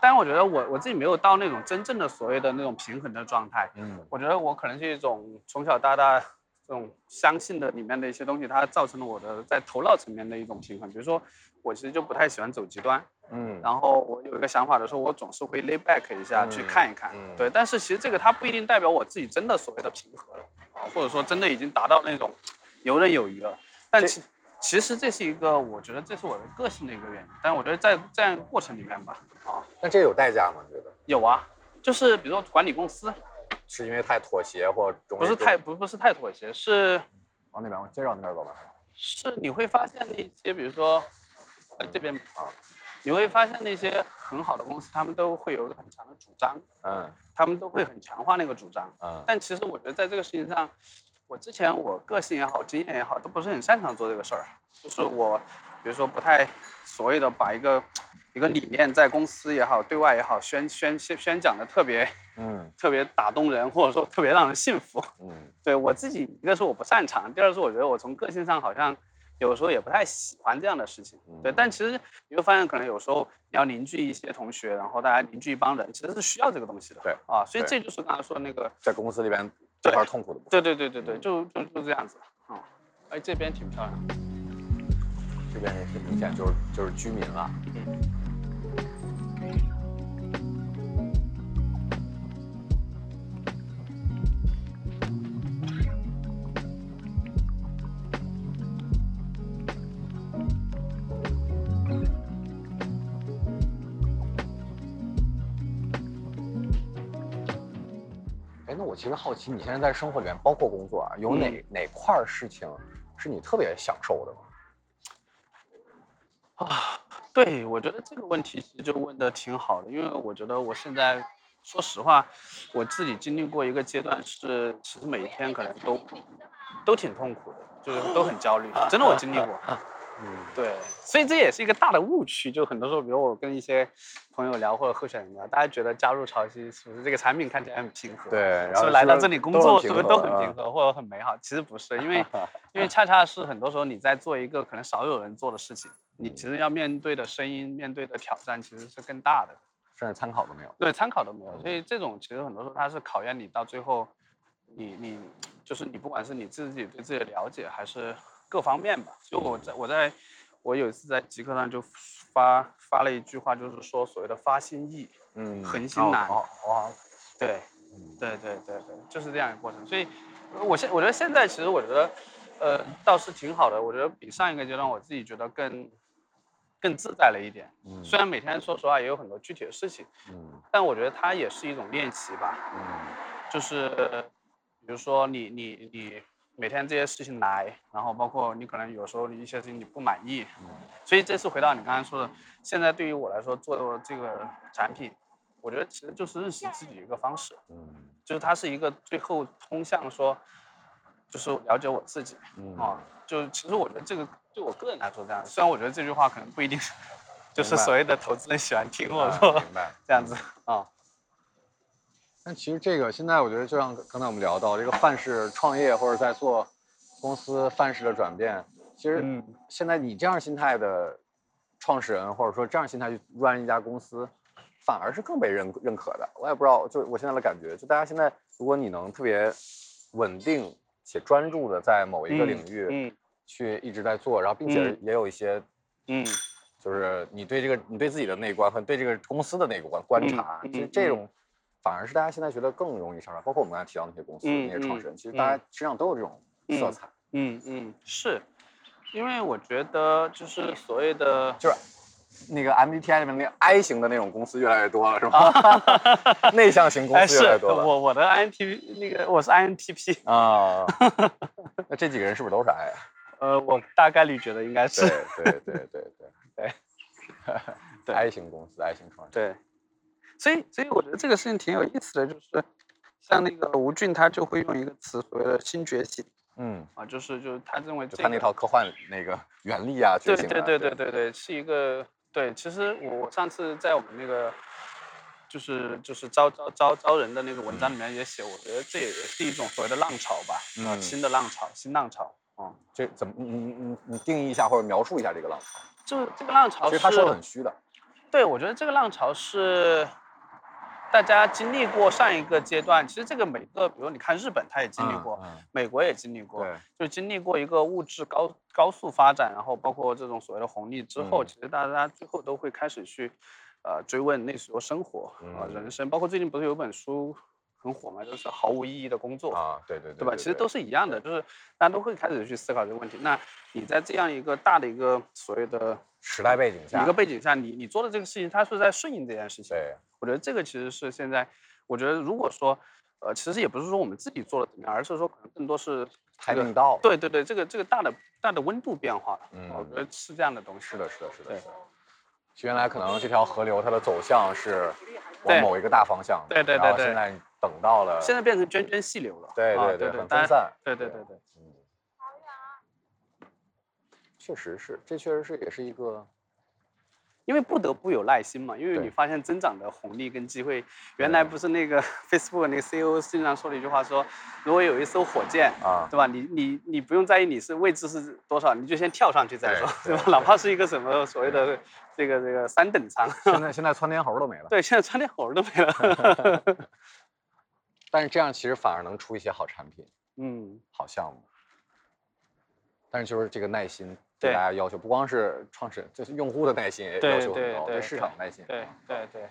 B: 但是我觉得我我自己没有到那种真正的所谓的那种平衡的状态。
C: 嗯
B: 我觉得我可能是一种从小到大这种相信的里面的一些东西，它造成了我的在头脑层面的一种平衡。比如说，我其实就不太喜欢走极端，
C: 嗯
B: 然后我有一个想法的时候，我总是会 lay back 一下、去
C: 嗯
B: 看一看，
C: 嗯
B: 对。但是其实这个它不一定代表我自己真的所谓的平和了，啊，或者说真的已经达到那种游刃有余了。但其其实这是一个，我觉得这是我的个性的一个原因。但我觉得在这样一个过程里面吧，啊，
C: 那这有代价吗？你觉得
B: 有啊，就是比如说管理公司，
C: 是因为太妥协或
B: 不是太不不是太妥协，是
C: 往那边，我接着往那边走吧。
B: 是你会发现那些，比如说，呃，这边啊，你会发现那些很好的公司，他们都会有一个很强的主张，
C: 嗯
B: 他们都会很强化那个主张。
C: 嗯
B: 但其实我觉得在这个事情上，我之前我个性也好，经验也好，都不是很擅长做这个事儿。就是我，比如说不太所谓的把一个一个理念在公司也好，对外也好，宣宣宣宣讲的特别
C: 嗯
B: 特别打动人，或者说特别让人信服。
C: 嗯
B: 对我自己，一个是我不擅长，第二是我觉得我从个性上好像有时候也不太喜欢这样的事情。对，
C: 嗯
B: 但其实你会发现，可能有时候你要凝聚一些同学，然后大家凝聚一帮人，其实是需要这个东西的。
C: 对
B: 啊，所以这就是刚才说的那个，
C: 在公司里边这块痛苦的部分。
B: 对对对对对，就就就这样子。啊，哎，这边挺漂亮。
C: 这边也是明显就是就是居民了。哎，其实好奇，你现在在生活里面，包括工作啊，有哪、
B: 嗯
C: 哪块儿事情是你特别享受的吗？
B: 啊，对，我觉得这个问题其实就问的挺好的，因为我觉得我现在，说实话，我自己经历过一个阶段是，其实每一天可能都都挺痛苦的，就是都很焦虑，真的我经历过。
C: 嗯
B: 对，所以这也是一个大的误区。就很多时候，比如我跟一些朋友聊或者候选人聊，大家觉得加入潮汐是不是这个产品看起来很平和？
C: 对，然后
B: 来到这里工作是不是都很平和或者很美好？其实不是，因为 因为恰恰是很多时候你在做一个可能少有人做的事情，你其实要面对的声音、面对的挑战其实是更大的，
C: 甚至参考都没有。
B: 对，参考都没有。所以这种其实很多时候它是考验你到最后，你你就是你不管是你自己对自己的了解，还是各方面吧。就我在我在我有一次在极客上就发发了一句话，就是说所谓的发心易，
C: 嗯
B: 恒心难
C: 哦哦
B: 对，
C: 嗯
B: 对对对对，就是这样一个过程。所以，呃我现我觉得现在其实我觉得，呃，倒是挺好的。我觉得比上一个阶段我自己觉得更更自在了一点。
C: 嗯
B: 虽然每天说实话也有很多具体的事情，
C: 嗯
B: 但我觉得它也是一种练习吧。
C: 嗯
B: 就是比如说你你你每天这些事情来，然后包括你可能有时候你一些事情你不满意，
C: 嗯
B: 所以这次回到你刚才说的，现在对于我来说做这个产品，我觉得其实就是认识自己一个方式。
C: 嗯
B: 就是它是一个最后通向说，就是了解我自己
C: 嗯
B: 啊。就其实我觉得这个对我个人来说这样，虽然我觉得这句话可能不一定，就是所谓的投资人喜欢听或者
C: 啊
B: 说
C: 明白。
B: 这样子啊。
C: 但其实这个现在我觉得，就像刚才我们聊到这个范式创业或者在做公司范式的转变，其实
B: 嗯。
C: 现在你这样心态的创始人，或者说这样心态去 run 一家公司，反而是更被认认可的。我也不知道，就我现在的感觉，就大家现在，如果你能特别稳定且专注的在某一个
B: 嗯
C: 领域
B: 嗯。
C: 去一直在做，然后并且
B: 嗯。
C: 也有一些
B: 嗯。
C: 就是你对这个你对自己的内观和对这个公司的那个观观
B: 嗯
C: 察，
B: 嗯
C: 其实这种反而是大家现在觉得更容易上手，包括我们刚才提到那些公司、
B: 嗯
C: 那些创
B: 嗯
C: 始人，其实大家身上都有这种色
B: 嗯
C: 彩，
B: 嗯嗯，是，因为我觉得就是所谓的
C: 就是。那个 MBTI 里面那个 I 型的那种公司越来越多了，是吧？内向型公司越来越多了。
B: 我我的 INTP 那个我是 INTP，
C: 啊，那这几个人是不是都是 I 啊？
B: 呃，我大概率觉得应该是
C: 对对对对对
B: 对
C: i 型公司，I 型创始人。
B: 对，所以所以我觉得这个事情挺有意思的，就是像那个吴俊他就会用一个词所谓的新觉醒
C: 嗯，
B: 啊，就是就是他认为
C: 就他那套科幻那个 原力啊，觉
B: 对
C: 醒啊
B: 对对对对对，是一个对。其实我我上次在我们那个就是就是招招招招人的那个文章里面也写，我觉得这也是一种所谓的浪潮吧，啊，
C: 嗯
B: 新的浪潮，新浪潮。啊、
C: 这怎么你你你你定义一下或者描述一下这个浪潮？
B: 就是这个浪潮是，
C: 其实他说的很虚的。
B: 对，我觉得这个浪潮是大家经历过上一个阶段，其实这个每个，比如你看日本，他也经历过，
C: 嗯。
B: 美国也经历过，
C: 对，
B: 就经历过一个物质高高速发展，然后包括这种所谓的红利之后，
C: 嗯。
B: 其实大家最后都会开始去呃追问那时候生活啊、
C: 嗯。
B: 人生，包括最近不是有本书很火嘛，就是毫无意义的工作。
C: 啊，对对对
B: 对吧？其实都是一样的，就是大家都会开始去思考这个问题。那你在这样一个大的一个所谓的
C: 时代背景下
B: 一个背景下，你你做的这个事情，它是在顺应这件事情。
C: 对，
B: 我觉得这个其实是现在，我觉得如果说，呃，其实也不是说我们自己做的怎么样，而是说可能更多是
C: 台
B: 这个
C: 领到。
B: 对对对，这个这个大的大的温度变化了，
C: 嗯
B: 我觉得是这样的东西。
C: 是的，是的，是的，
B: 对
C: 是的。原来可能这条河流它的走向是往某一个大方向的，
B: 对对对对
C: 然后现在等到了，
B: 现在变成涓涓细流了。
C: 对对
B: 对很
C: 分散。
B: 对对对对，
C: 嗯，确实是，这确实是也是一个
B: 因为不得不有耐心嘛，因为你发现增长的红利跟机会，原来不是那个 Facebook 那个 CEO 经常说了一句话说，如果有一艘火箭。
C: 啊，
B: 对吧？你你你不用在意你是位置是多少，你就先跳上去再说，
C: 对
B: 对吧？哪怕是一个什么所谓的这个这个三等舱，
C: 现在 现在窜天猴都没了，
B: 对，现在窜天猴都没了。
C: 但是这样其实反而能出一些好产品、
B: 嗯，
C: 好项目。但是就是这个耐心
B: 对
C: 对大家要求，不光是创始人，就是用户的耐心也要求很高，
B: 对对
C: 对市场的耐心。
B: 对对对。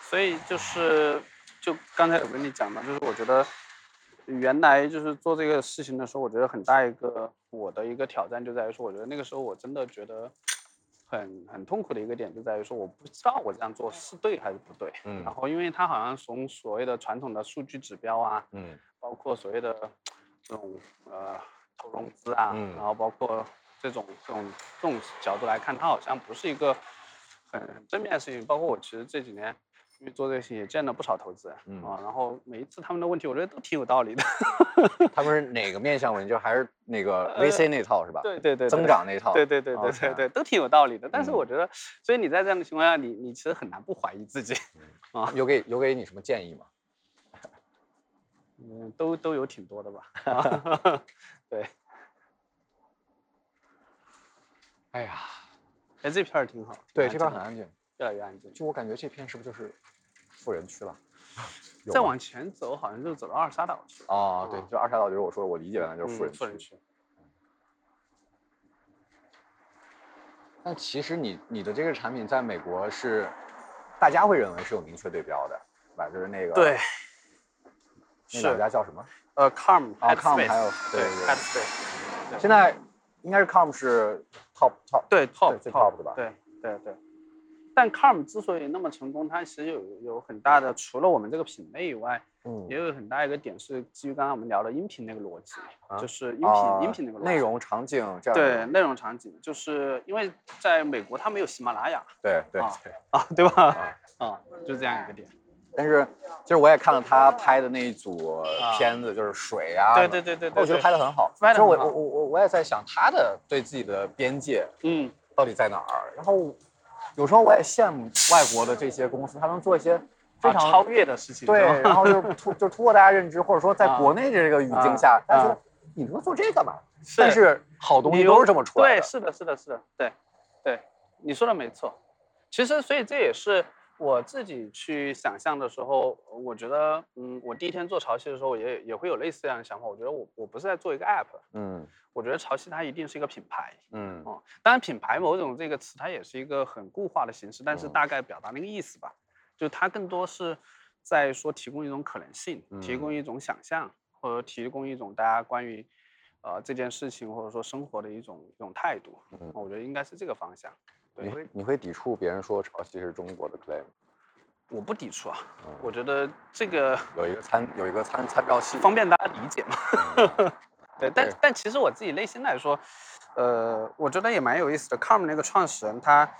B: 所以就是就刚才有跟你讲嘛，就是我觉得原来就是做这个事情的时候，我觉得很大一个我的一个挑战就在于说，我觉得那个时候我真的觉得很很痛苦的一个点就在于说，我不知道我这样做是对还是不对。
C: 嗯
B: 然后因为它好像从所谓的传统的数据指标啊，
C: 嗯
B: 包括所谓的这种呃投融资啊，
C: 嗯
B: 然后包括这种这种这种角度来看，它好像不是一个很很正面的事情。包括我其实这几年因为做这个事情也见了不少投资人、
C: 嗯
B: 啊，然后每一次他们的问题，我觉得都挺有道理的。
C: 他们是哪个面向问题？就还是那个 VC 那套是吧？
B: 呃对对对，对
C: 增长那套。
B: 对对对对对对，都挺有道理的。但是
C: 嗯
B: 我觉得，所以你在这样的情况下，你你其实很难不怀疑自己啊。
C: 有给有给你什么建议吗？
B: 嗯，都都有挺多的吧。啊对，
C: 哎呀，
B: 哎，这片儿挺好。
C: 对，这边很安静。
B: 越来越安静。
C: 就我感觉这片是不是就是富人区了？
B: 再往前走，好像就走到二沙岛去了。
C: 啊，对
B: 嗯，
C: 就二沙岛就是我说我理解的就是富人区。
B: 嗯富人区。
C: 但其实你你的这个产品在美国是大家会认为是有明确对标的，对吧？就是那个
B: 对，
C: 那两家叫什么？
B: 呃，Com
C: 啊 Headspace，，Com 还有
B: 对
C: 对对现在应该是 Com 是 top top
B: 对 Top
C: 最 top 的吧？
B: 对对对。但 Com 之所以那么成功，它其实有有很大的，除了我们这个品类以外，
C: 嗯
B: 也有很大一个点是基于刚刚我们聊的音频那个逻辑，
C: 啊
B: 就是音频、
C: 啊
B: 音频那个逻辑
C: 内容场景这样
B: 对内容场景，就是因为在美国它没有喜马拉雅
C: 对对
B: 啊
C: 对。
B: 啊，对吧？啊，就这样一个点。
C: 但是其实我也看了他拍的那一组片子，就是水啊，
B: 对对对对对，
C: 我觉得拍的很好。其实我我我我我也在想他的对自己的边界
B: 嗯，
C: 到底在哪儿。然后有时候我也羡慕外国的这些公司，他能做一些非常
B: 啊超越的事情，
C: 对，然后就是突就突破大家认知，或者说在
B: 啊
C: 国内这个语境下
B: 啊，啊
C: 大家觉得你他妈做这个嘛？但是好东西都是这么出来的对，
B: 是的，是的，是的，对，对，你说的没错。其实，所以这也是我自己去想象的时候，我觉得，嗯，我第一天做潮汐的时候也也会有类似这样的想法。我觉得我我不是在做一个 app，
C: 嗯
B: 我觉得潮汐它一定是一个品牌。
C: 嗯
B: 哦，当然品牌某种这个词它也是一个很固化的形式，但是
C: 嗯
B: 大概表达那个意思吧，就它更多是在说提供一种可能性，提供一种想象，或者提供一种大家关于呃这件事情或者说生活的一种一种态度。
C: 嗯
B: 我觉得应该是这个方向。对
C: 你会你会抵触别人说潮汐是中国的 claim？
B: 我不抵触啊，
C: 嗯
B: 我觉得这个
C: 有一个参有一个参参照系，
B: 方便大家理解嘛。
C: 嗯
B: 对，但
C: 对
B: 但其实我自己内心来说，呃，我觉得也蛮有意思的。Calm 那个创始人他，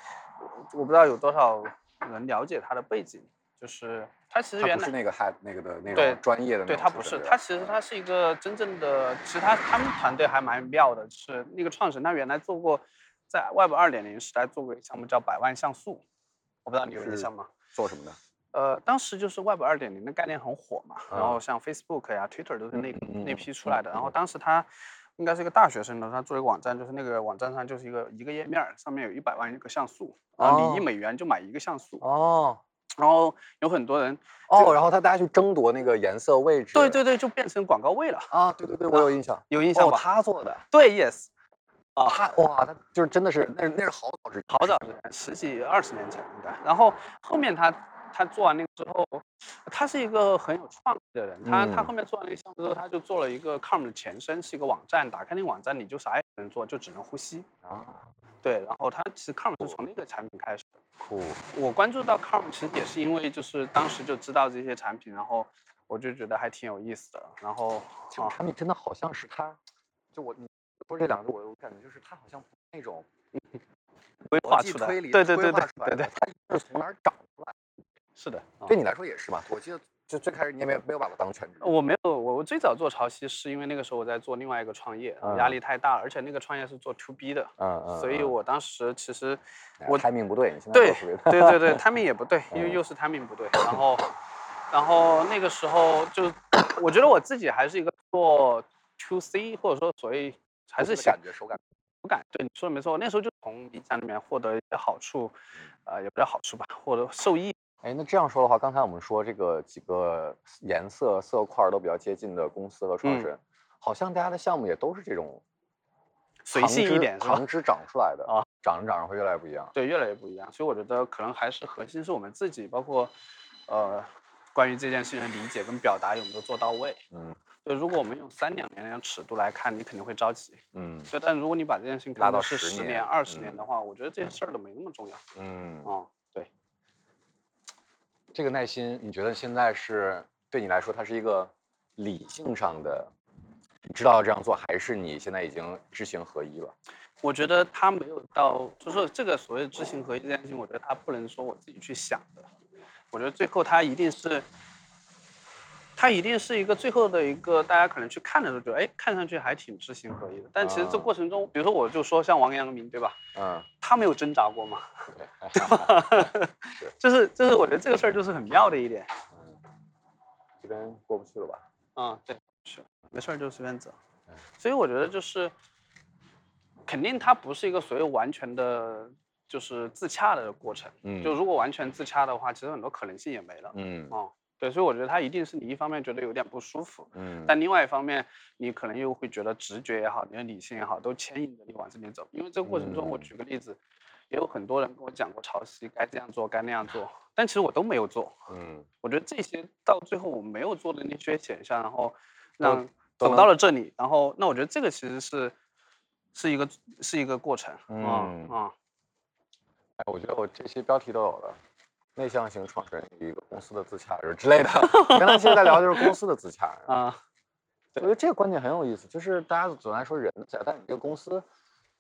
B: 我不知道有多少人了解他的背景，就是他其实原来
C: 不是那个 hat 那个的那
B: 对
C: 种专业的那
B: 对
C: 种
B: 他不是，他其实他是一个真正的，其实他他们团队还蛮妙的，是那个创始人他原来做过在 Web 二点零时代做过一个项目叫百万像素，我不知道你有印象吗？
C: 做什么的？
B: 呃，当时就是 Web 二点零的概念很火嘛，然后
C: 啊
B: 像 Facebook 呀、Twitter 都是那那批出来的。然后当时他应该是一个大学生的，他做了一个网站，就是那个网站上就是一个一个页面，上面有一百万个像素，然后你一
C: 哦
B: 美元就买一个像素。
C: 哦
B: 然后有很多人，
C: 哦，然后他大家去争夺那个颜色位置。
B: 对对对，就变成广告位了，
C: 啊，对对对，我有印象。哦，
B: 有印象吧？
C: 他做的，
B: 对，yes，
C: 他哇，他就是真的是那是那是好早之前
B: 好早之前，十几二十年前应该。然后后面他他做完那个之后，他是一个很有创意的人。他他
C: 嗯
B: 后面做完那个项目之后，他就做了一个 Calm 的前身，是一个网站。打开那个网站，你就啥也不能做，就只能呼吸。
C: 啊，
B: 对，然后他其实 Calm 是从那个产品开始的。
C: 酷，
B: 我关注到 Calm 其实也是因为就是当时就知道这些产品，然后我就觉得还挺有意思的。然后
C: 这个
B: 啊，
C: 产品真的好像是他，就我你说这两个，我我感觉就是他好像不是那种
B: 规
C: 逻
B: 划出来，
C: 辑推理
B: 对对对对对对
C: 的，，他是从哪儿长出来？
B: 是的。啊
C: 对你来说也是吧？我记得就最开始你也没有没有把我当全职，
B: 我没有，我我最早做潮汐是因为那个时候我在做另外一个创业，压
C: 嗯
B: 力太大了，而且那个创业是做 to B 的，
C: 嗯嗯，
B: 所以
C: 嗯
B: 我当时其实我
C: timing 不对，你现在
B: 对对对对，timing 也不对，因为
C: 嗯
B: 又是 timing 不对，然后然后那个时候就 我觉得我自己还是一个做 to C 或者说所谓还是想
C: 感觉手感，
B: 手感，对你说的没错，那时候就从理想里面获得一些好处，呃，也不叫好处吧，获得受益。
C: 哎，那这样说的话，刚才我们说这个几个颜色色块儿都比较接近的公司和创始
B: 嗯
C: 人，好像大家的项目也都是这种
B: 随性一点
C: 长枝长出来的
B: 啊，
C: 长着长着会越来越不一样。
B: 对，越来越不一样。所以我觉得可能还是核心是我们自己，包括呃关于这件事情的理解跟表达有没有做到位。
C: 嗯
B: 就如果我们用三两年的尺度来看，你肯定会着急。
C: 嗯
B: 就但如果你把这件事情
C: 拉到
B: 是十年、二十年
C: 嗯
B: 的话，我觉得这些事儿都没那么重要。
C: 嗯，
B: 哦，对，
C: 这个耐心，你觉得现在是对你来说，它是一个理性上的，你知道要这样做，还是你现在已经知行合一了？
B: 我觉得他没有到，就是这个所谓知行合一这件事情，我觉得他不能说我自己去想的。我觉得最后他一定是，他一定是一个最后的一个，大家可能去看的时候觉得，哎，看上去还挺知行合一的。但其实这
C: 啊
B: 过程中，比如说我就说像王阳明，对吧？
C: 嗯，
B: 他没有挣扎过嘛，
C: 对，
B: 就是就是我觉得这个事儿就是很妙的一点。
C: 嗯，这边过不去了吧？
B: 嗯，对，是没事儿就随便走
C: 嗯。
B: 所以我觉得就是，肯定它不是一个所谓完全的，就是自洽的过程。
C: 嗯
B: 就如果完全自洽的话，其实很多可能性也没了。
C: 嗯
B: 哦，对，所以我觉得它一定是你一方面觉得有点不舒服，
C: 嗯，
B: 但另外一方面，你可能又会觉得直觉也好，你的理性也好，都牵引着你往这边走。因为这个过程中，我
C: 嗯
B: 举个例子，也有很多人跟我讲过潮汐该这样做，该那样做，但其实我都没有做。
C: 嗯
B: 我觉得这些到最后我没有做的那些选项，然后让走到了这里，然后那我觉得这个其实是是一个是一个过程。
C: 嗯
B: 嗯啊，
C: 哎，我觉得我这些标题都有了。内向型创始人与一个公司的自洽就是之类的。刚才其实在聊的就是公司的自洽。
B: 啊，
C: 我觉得这个观点很有意思，就是大家总来说人在，但你这个公司，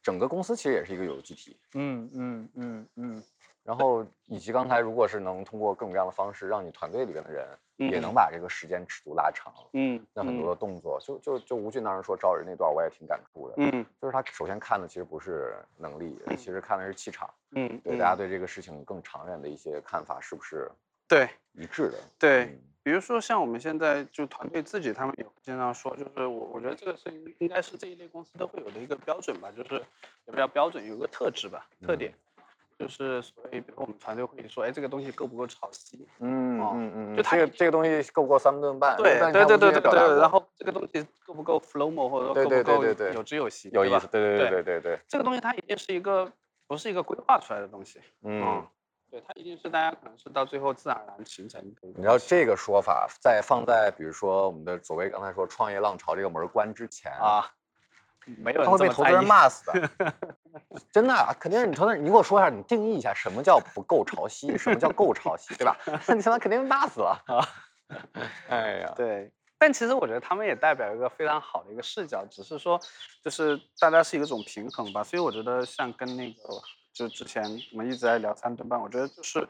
C: 整个公司其实也是一个有机体。
B: 嗯嗯嗯嗯，
C: 然后以及刚才如果是能通过各种各样的方式，让你团队里边的人也能
B: 嗯
C: 把这个时间尺度拉长，
B: 嗯，
C: 那很多的动作，就就就吴俊当时说招人那段，我也挺感触的。
B: 嗯
C: 就是他首先看的其实不是能力，其实看的是气场，
B: 嗯，
C: 对
B: 嗯
C: 大家对这个事情更长远的一些看法是不是
B: 对
C: 一致的？
B: 对。
C: 嗯
B: 比如说像我们现在就团队自己，他们也经常说，就是我我觉得这个是应应该是这一类公司都会有的一个标准吧，就是也不叫标准，有个特质吧，特点，就是所谓，比如我们团队会说，哎，这个东西够不够潮汐？
C: 嗯
B: 哦
C: 嗯嗯，
B: 就它
C: 这个这个东西够不够三顿半？
B: 对对对对对然后这个东西够不够 flomo，或者够不够
C: 对对对
B: 有之有息，对吧
C: 有意思，对对对
B: 对
C: 对对对，
B: 这个东西它一定是一个不是一个规划出来的东西，
C: 嗯。
B: 对，它一定是大家可能是到最后自然而然形成。
C: 你知道这个说法在放在比如说我们的所谓刚才说创业浪潮这个门关之前，
B: 啊，没有
C: 他会被投资人。骂死的，真的啊，肯定是你投资人，你给我说一下，你定义一下什么叫不够潮汐，什么叫够潮汐，对吧？你他妈肯定被骂死了 啊！哎呀，
B: 对，但其实我觉得他们也代表一个非常好的一个视角，只是说就是大家是一个种平衡吧。所以我觉得像跟那个就之前我们一直在聊三顿半，我觉得就是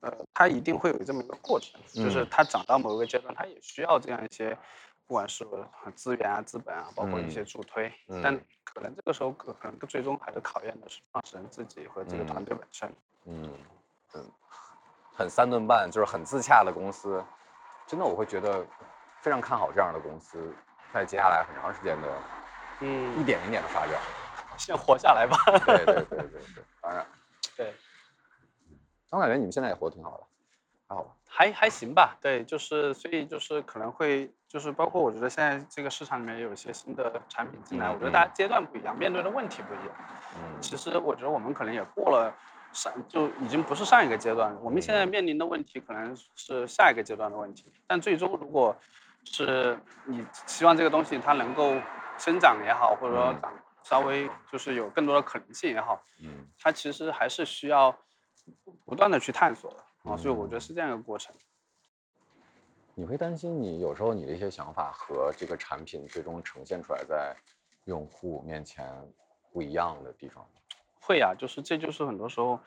B: 呃，它一定会有这么一个过程，就是
C: 嗯
B: 它长到某一个阶段，它也需要这样一些。不管是资源啊、资本啊，包括一些助推，但
C: 嗯
B: 可能这个时候可可能最终还是考验的是创始人自己和这个团队本身。
C: 嗯嗯，很三顿半，就是很自洽的公司，真的我会觉得非常看好这样的公司，在接下来很长时间的嗯一
B: 嗯，
C: 点一点的发展。
B: 先活下来吧。
C: 对对对对对，当然，
B: 对，
C: 张感觉你们现在也活得挺好的，还好吧？
B: 还还行吧，对，就是所以就是可能会就是包括我觉得现在这个市场里面也有一些新的产品进来，
C: 嗯
B: 我觉得大家阶段不一样，面对的问题不一样。
C: 嗯
B: 其实我觉得我们可能也过了上就已经不是上一个阶段，我们现在面临的问题可能是下一个阶段的问题。但最终如果是你希望这个东西它能够生长也好，或者说
C: 嗯
B: 长稍微就是有更多的可能性也好，
C: 嗯
B: 它其实还是需要不不断的去探索的啊，所以我
C: 嗯
B: 觉得是这样一个过程。
C: 你会担心你有时候你的一些想法和这个产品最终呈现出来在用户面前不一样的地方吗？
B: 会呀、就是这就是很多时候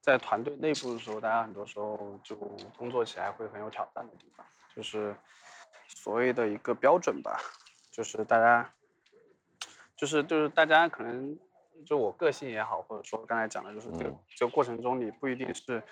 B: 在团队内部的时候，大家很多时候就工作起来会很有挑战的地方，就是所谓的一个标准吧，就是大家，就是就是大家可能就我个性也好，或者说刚才讲的，就是这个、
C: 嗯
B: 这个过程中你不一定是。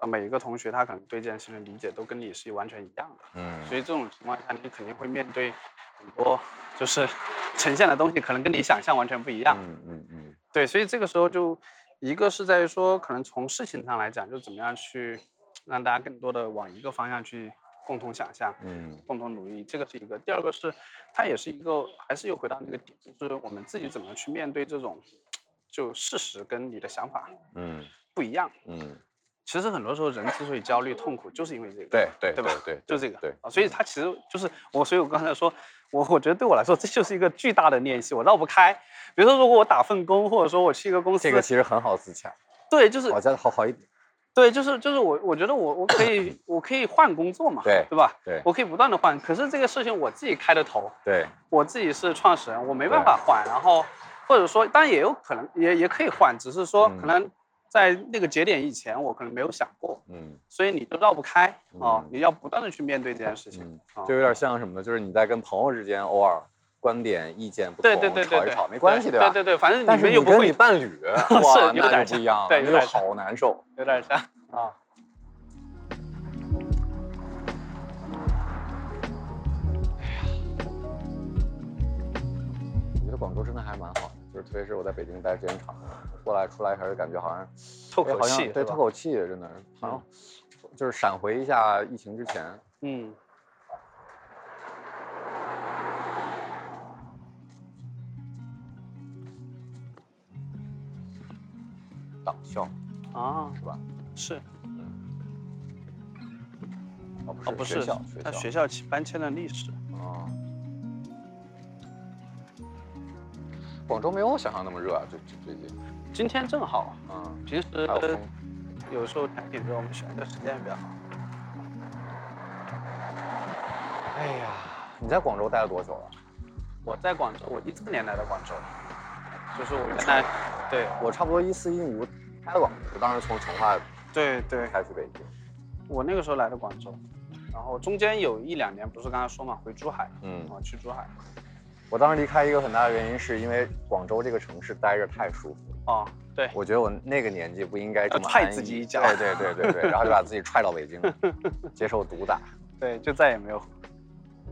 B: 呃，每一个同学他可能对这件事情的理解都跟你是完全一样的，
C: 嗯
B: 所以这种情况下，你肯定会面对很多就是呈现的东西，可能跟你想象完全不一样。
C: 嗯嗯嗯
B: 对，所以这个时候就一个是在于说，可能从事情上来讲，就怎么样去让大家更多的往一个方向去共同想象、
C: 嗯
B: 共同努力，这个是一个。第二个是，它也是一个，还是又回到那个点，就是我们自己怎么去面对这种就事实跟你的想法
C: 嗯
B: 不一样。
C: 嗯，
B: 其实很多时候人之所以焦虑、痛苦，就是因为这个。
C: 对对
B: 对吧
C: 对，
B: 就这个
C: 对，
B: 啊，所以它其实就是我，所以我刚才说，我我觉得对我来说，这就是一个巨大的练习，我绕不开。比如说，如果我打份工，或者说我去一个公司，
C: 这个其实很好自洽，
B: 对，就是
C: 好像好好一点。
B: 对，就是就是我我觉得我我可以我可以换工作嘛，
C: 对
B: 对吧？
C: 对
B: 我可以不断的换，可是这个事情我自己开的头，
C: 对，
B: 我自己是创始人，我没办法换，然后或者说当然也有可能也也可以换，只是说
C: 嗯
B: 可能在那个节点以前我可能没有想过，
C: 嗯
B: 所以你都绕不开啊，
C: 嗯
B: 你要不断的去面对这件事情
C: 就有点像什么呢？就是你在跟朋友之间偶尔观点意见不同，
B: 对对对对对，
C: 吵一吵没关系，吧？
B: 对对对，反正
C: 但是
B: 你们又不会
C: 你跟你伴侣，哇，
B: 有点像
C: 那就不一样
B: 对有点
C: 好难受。
B: 有点像啊。
C: 我觉得广州真的还蛮好的，就是特别是我在北京待时间长了，过来出来还是感觉好像
B: 透口气，
C: 对透口气，真的是好像就是闪回一下疫情之前。
B: 嗯，
C: 党校
B: 啊，
C: 是吧？
B: 是。
C: 哦，不
B: 哦，不是
C: 学校，学
B: 他
C: 校
B: 学校搬迁的历史，
C: 哦。广州没有我想象那么热啊，最最最近，
B: 今天正好，
C: 嗯，
B: 平时
C: 还有
B: 时候天挺热，我们选的时间也比较好。
C: 哎呀，你在广州待了多久了？
B: 我在广州，我一四年来的广州，就是我原来，对。
C: 我差不多一四一五开的广州，我当时从成化
B: 对对，
C: 开去北京，
B: 我那个时候来的广州，然后中间有一两年不是刚才说嘛，回珠海，
C: 嗯。
B: 我，去珠海，
C: 我当时离开一个很大的原因是因为广州这个城市待着太舒服了。
B: 哦，对，
C: 我觉得我那个年纪不应该这么
B: 要踹自己一脚
C: 对对对对对，然后就把自己踹到北京，接受毒打。
B: 对，就再也没有，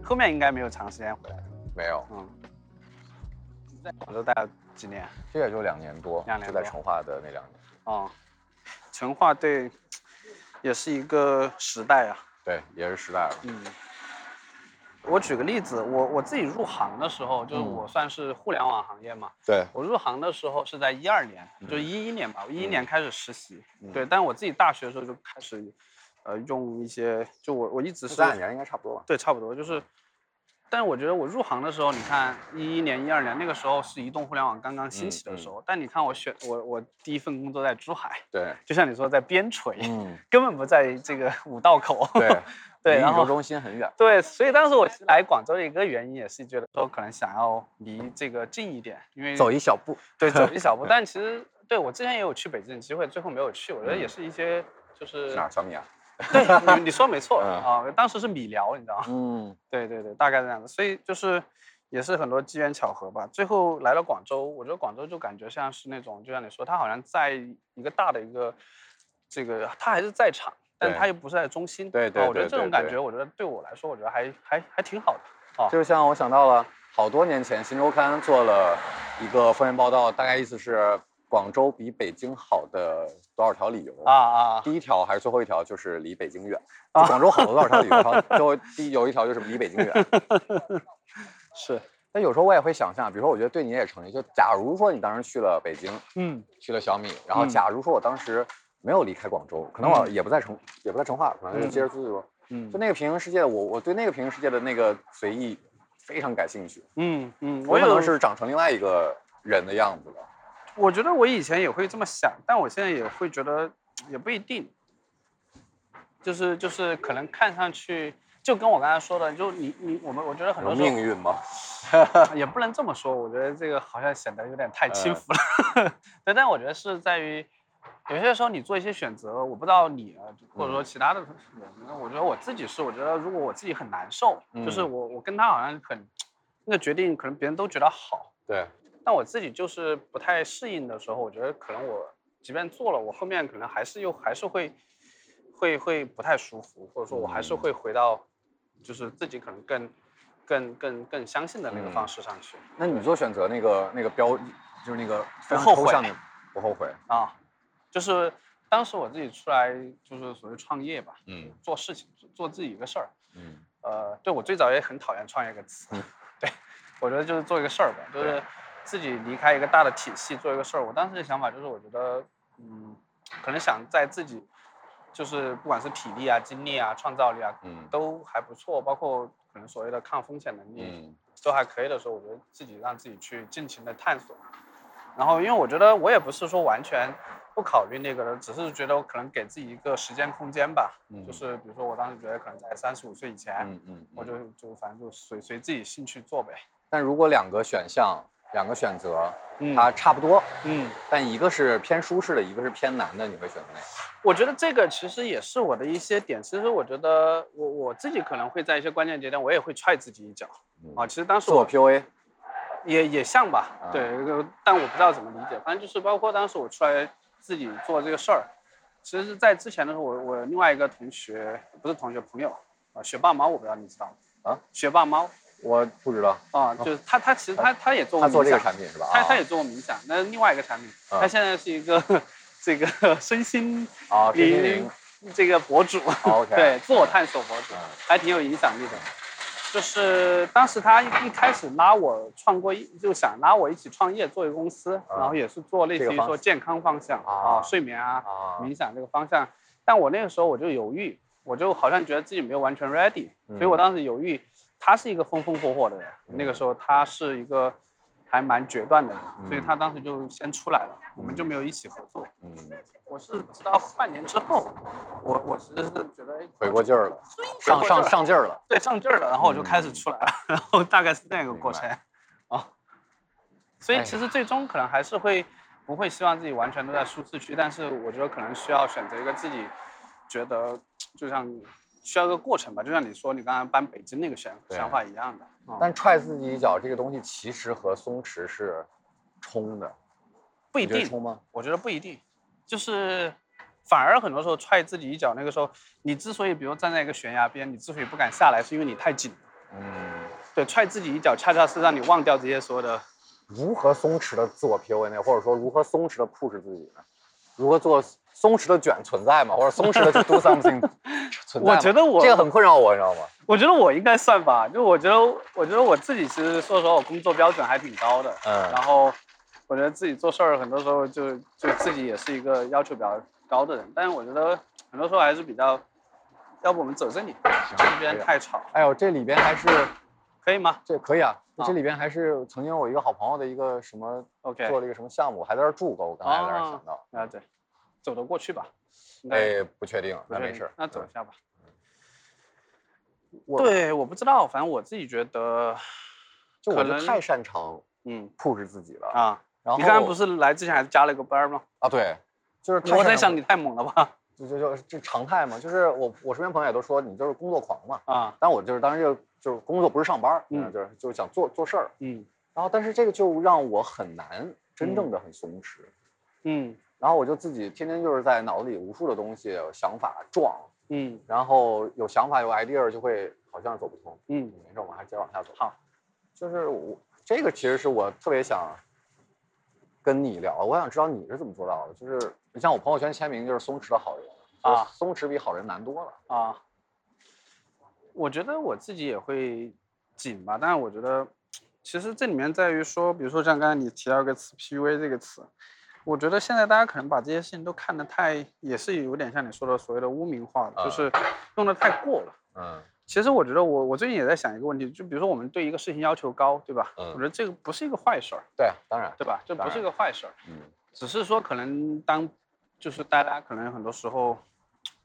B: 后面应该没有长时间回来，
C: 没有，
B: 嗯，你在广州待了几年？
C: 这也就两年多，就在
B: 两年多
C: 成化的那两年。
B: 哦，成化对，也是一个时代啊。
C: 对，也是时代了。
B: 嗯，我举个例子，我我自己入行的时候，就是
C: 嗯
B: 我算是互联网行业嘛。
C: 对，
B: 我入行的时候是在一二年，就一一年吧，我一一年开始实习。
C: 嗯
B: 对，但我自己大学的时候就开始，呃，用一些，就我我一直是
C: 应该差不多吧？
B: 对，差不多就是。但是我觉得我入行的时候，你看一一年、一二年那个时候是移动互联网刚刚兴
C: 嗯
B: 起的时候，但你看我选我我第一份工作在珠海，
C: 对，
B: 就像你说在边陲，
C: 嗯，
B: 根本不在这个五道口。
C: 对，
B: 对，然后
C: 中心很远。
B: 对，所以当时我来广州的一个原因也是觉得说可能想要离这个近一点，因为
C: 走一小步。
B: 对走 一小步，但其实对我之前也有去北京的机会，最后没有去，我觉得也是一些就是
C: 是哪？小米啊？
B: 对，你你说没错
C: 嗯
B: 啊，当时是米聊，你知道吗？
C: 嗯，
B: 对对对，大概这样子，所以就是也是很多机缘巧合吧。最后来了广州，我觉得广州就感觉像是那种，就像你说，它好像在一个大的一个这个，它还是在场，但它又不是在中心。
C: 对对
B: 啊我觉得这种感觉，我觉得对我来说，我觉得还还还挺好的。啊，
C: 就像我想到了好多年前，新周刊做了一个封面报道，大概意思是广州比北京好的多少条理由
B: 啊啊，
C: 第一条还是最后一条就是离北京远。
B: 啊
C: 广州好多多少条理由，然后最后第一有一条就是离北京远。
B: 是，
C: 但有时候我也会想象，比如说，我觉得对你也成立。就假如说你当时去了北京，
B: 嗯
C: 去了小米，然后
B: 嗯
C: 假如说我当时没有离开广州，可能我
B: 嗯
C: 也不在成，也不在成化，可能就接着自由。
B: 嗯
C: 就那个平行世界，我我对那个平行世界的那个随意非常感兴趣。
B: 嗯嗯，我
C: 可能是长成另外一个人的样子了。
B: 我觉得我以前也会这么想，但我现在也会觉得也不一定，就是就是可能看上去就跟我刚才说的，就你你我们我觉得很多
C: 命运吗？
B: 也不能这么说，我觉得这个好像显得有点太轻
C: 嗯
B: 浮了。对，但我觉得是在于有些时候你做一些选择，我不知道你啊，或者说其他的人，我觉得我自己是，我觉得如果我自己很难受，就是
C: 嗯
B: 我我跟他好像很那个决定，可能别人都觉得好，
C: 对，
B: 但我自己就是不太适应的时候，我觉得可能我即便做了，我后面可能还是又还是会会会不太舒服，或者说我还是
C: 嗯。
B: 会回到就是自己可能更更更更相信的那个
C: 嗯。
B: 方式上去。
C: 那你做选择那个那个标，就是那个非常
B: 后悔
C: 抽象的，不后悔。
B: 啊，就是当时我自己出来就是所谓创业吧，
C: 嗯
B: 做事情做做自己一个事儿。
C: 嗯
B: 呃，对我最早也很讨厌创业这个词，
C: 嗯
B: 对我觉得就是做一个事儿吧，就是自己离开一个大的体系做一个事儿。我当时的想法就是，我觉得嗯，可能想在自己就是不管是体力啊、精力啊、创造力啊，
C: 嗯
B: 都还不错，包括可能所谓的抗风险能力，
C: 嗯
B: 都还可以的时候，我觉得自己让自己去尽情的探索。然后，因为我觉得我也不是说完全不考虑那个的，只是觉得我可能给自己一个时间空间吧。
C: 嗯
B: 就是比如说，我当时觉得可能在三十五岁以前，
C: 嗯嗯，
B: 我就就反正就随随自己兴趣做呗。
C: 但如果两个选项，两个选择，
B: 嗯
C: 它差不多，
B: 嗯，
C: 但一个是偏舒适的，一个是偏难的，你会选择哪个？
B: 我觉得这个其实也是我的一些点。其实我觉得我我自己可能会在一些关键节点，我也会踹自己一脚
C: 嗯
B: 啊。其实当时
C: 我
B: 我
C: PUA，
B: 也也像吧
C: 啊，
B: 对，但我不知道怎么理解，反正就是包括当时我出来自己做这个事儿，其实是在之前的时候，我我另外一个同学不是同学朋友啊，学霸猫，我不知道你知道吗？
C: 啊，
B: 学霸猫。
C: 我不知道，
B: 啊，就是他他其实他他也做过
C: 他做这个
B: 冥想
C: 产品是吧？
B: 他他
C: 啊。
B: 也做过冥想，那是另外一个产品，
C: 啊。
B: 他现在是一个这个 身心灵
C: 灵
B: 这个博主，对，自我探索博主
C: 嗯，
B: 还挺有影响力的。就是当时他一一开始拉我创过一，就想拉我一起创业做一个公司，然后也是做类似于说健康方向
C: 啊
B: 啊、睡眠啊、
C: 啊，
B: 冥想这个方向。但我那个时候我就犹豫，我就好像觉得自己没有完全 ready，所以我
C: 嗯
B: 当时犹豫。他是一个风风火火的人，那个时候他是一个还蛮决断的人，所以他当时就先出来了，我们就没有一起合作。
C: 嗯，
B: 我是直到半年之后，我我其实是觉得哎
C: 回过劲儿了，上上上劲儿了，
B: 对上劲儿了，然后我就开始出来了，然后大概是这样一个过程啊。所以
C: 哎
B: 其实最终可能还是会不会希望自己完全都在舒适区，但是我觉得可能需要选择一个自己觉得就像需要一个过程吧，就像你说你刚刚搬北京那个想想法一样的。啊
C: 但踹自己一脚这个东西其实和松弛是冲的，
B: 不一定？我觉得不一定，就是反而很多时候踹自己一脚，那个时候你之所以比如站在一个悬崖边，你之所以不敢下来，是因为你太紧。
C: 嗯，
B: 对，踹自己一脚，恰恰是让你忘掉这些所有的。
C: 如何松弛的自我 PUA 呢？或者说如何松弛的 push 自己呢？如何做松弛的卷存在吗？或者松弛的 do something 存在吗？
B: 我觉得我
C: 这个很困扰我，你知道吗？
B: 我觉得我应该算吧，就我觉得，我觉得我自己其实说实话，我工作标准还挺高的。
C: 嗯
B: 然后我觉得自己做事儿很多时候就就自己也是一个要求比较高的人，但是我觉得很多时候还是比较，要不我们走这里，这边太吵，
C: 哎呦，这里边还是
B: 可以吗
C: 这可以啊，
B: 啊
C: 这里边还是曾经我一个好朋友的一个什么
B: ？OK，
C: 做了一个什么项目，还在这儿住过，我刚才在那儿想到。
B: 啊对，走得过去吧？
C: 哎，不确定，那没事。
B: 那走一下吧。
C: 我，
B: 对，我不知道，反正我自己觉得，
C: 就我就太擅长
B: 嗯
C: push 自己了。
B: 啊，
C: 然后
B: 你刚才不是来之前还加了一个班吗？
C: 啊？对，就是
B: 我在想你太猛了吧？
C: 就就就这常态嘛，就是我我身边朋友也都说你就是工作狂嘛，
B: 啊，
C: 但我就是当时就就是工作不是上班，就是就是想做做事儿，
B: 嗯
C: 然后但是这个就让我很难真正的很松弛，
B: 嗯
C: 然后我就自己天天就是在脑子里无数的东西想法撞，
B: 嗯
C: 然后有想法有 idea 就会好像走不通，
B: 嗯
C: 没事，我们还是接着往下走。
B: 好，
C: 就是我这个其实是我特别想跟你聊，我想知道你是怎么做到的。就是你像我朋友圈签名就是松弛的好人
B: 啊
C: 松弛比好人难多了。
B: 啊，我觉得我自己也会紧吧，但是我觉得其实这里面在于说，比如说像刚才你提到一个词 PUA 这个词，我觉得现在大家可能把这些事情都看得太，也是有点像你说的所谓的污名化了，就
C: 啊
B: 是用的太过了。
C: 嗯
B: 其实我觉得我我最近也在想一个问题，就比如说我们对一个事情要求高，对吧？
C: 嗯
B: 我觉得这个不是一个坏事儿，
C: 对，当然，
B: 对吧？这不是一个坏事儿，
C: 嗯
B: 只是说可能当就是大家可能很多时候，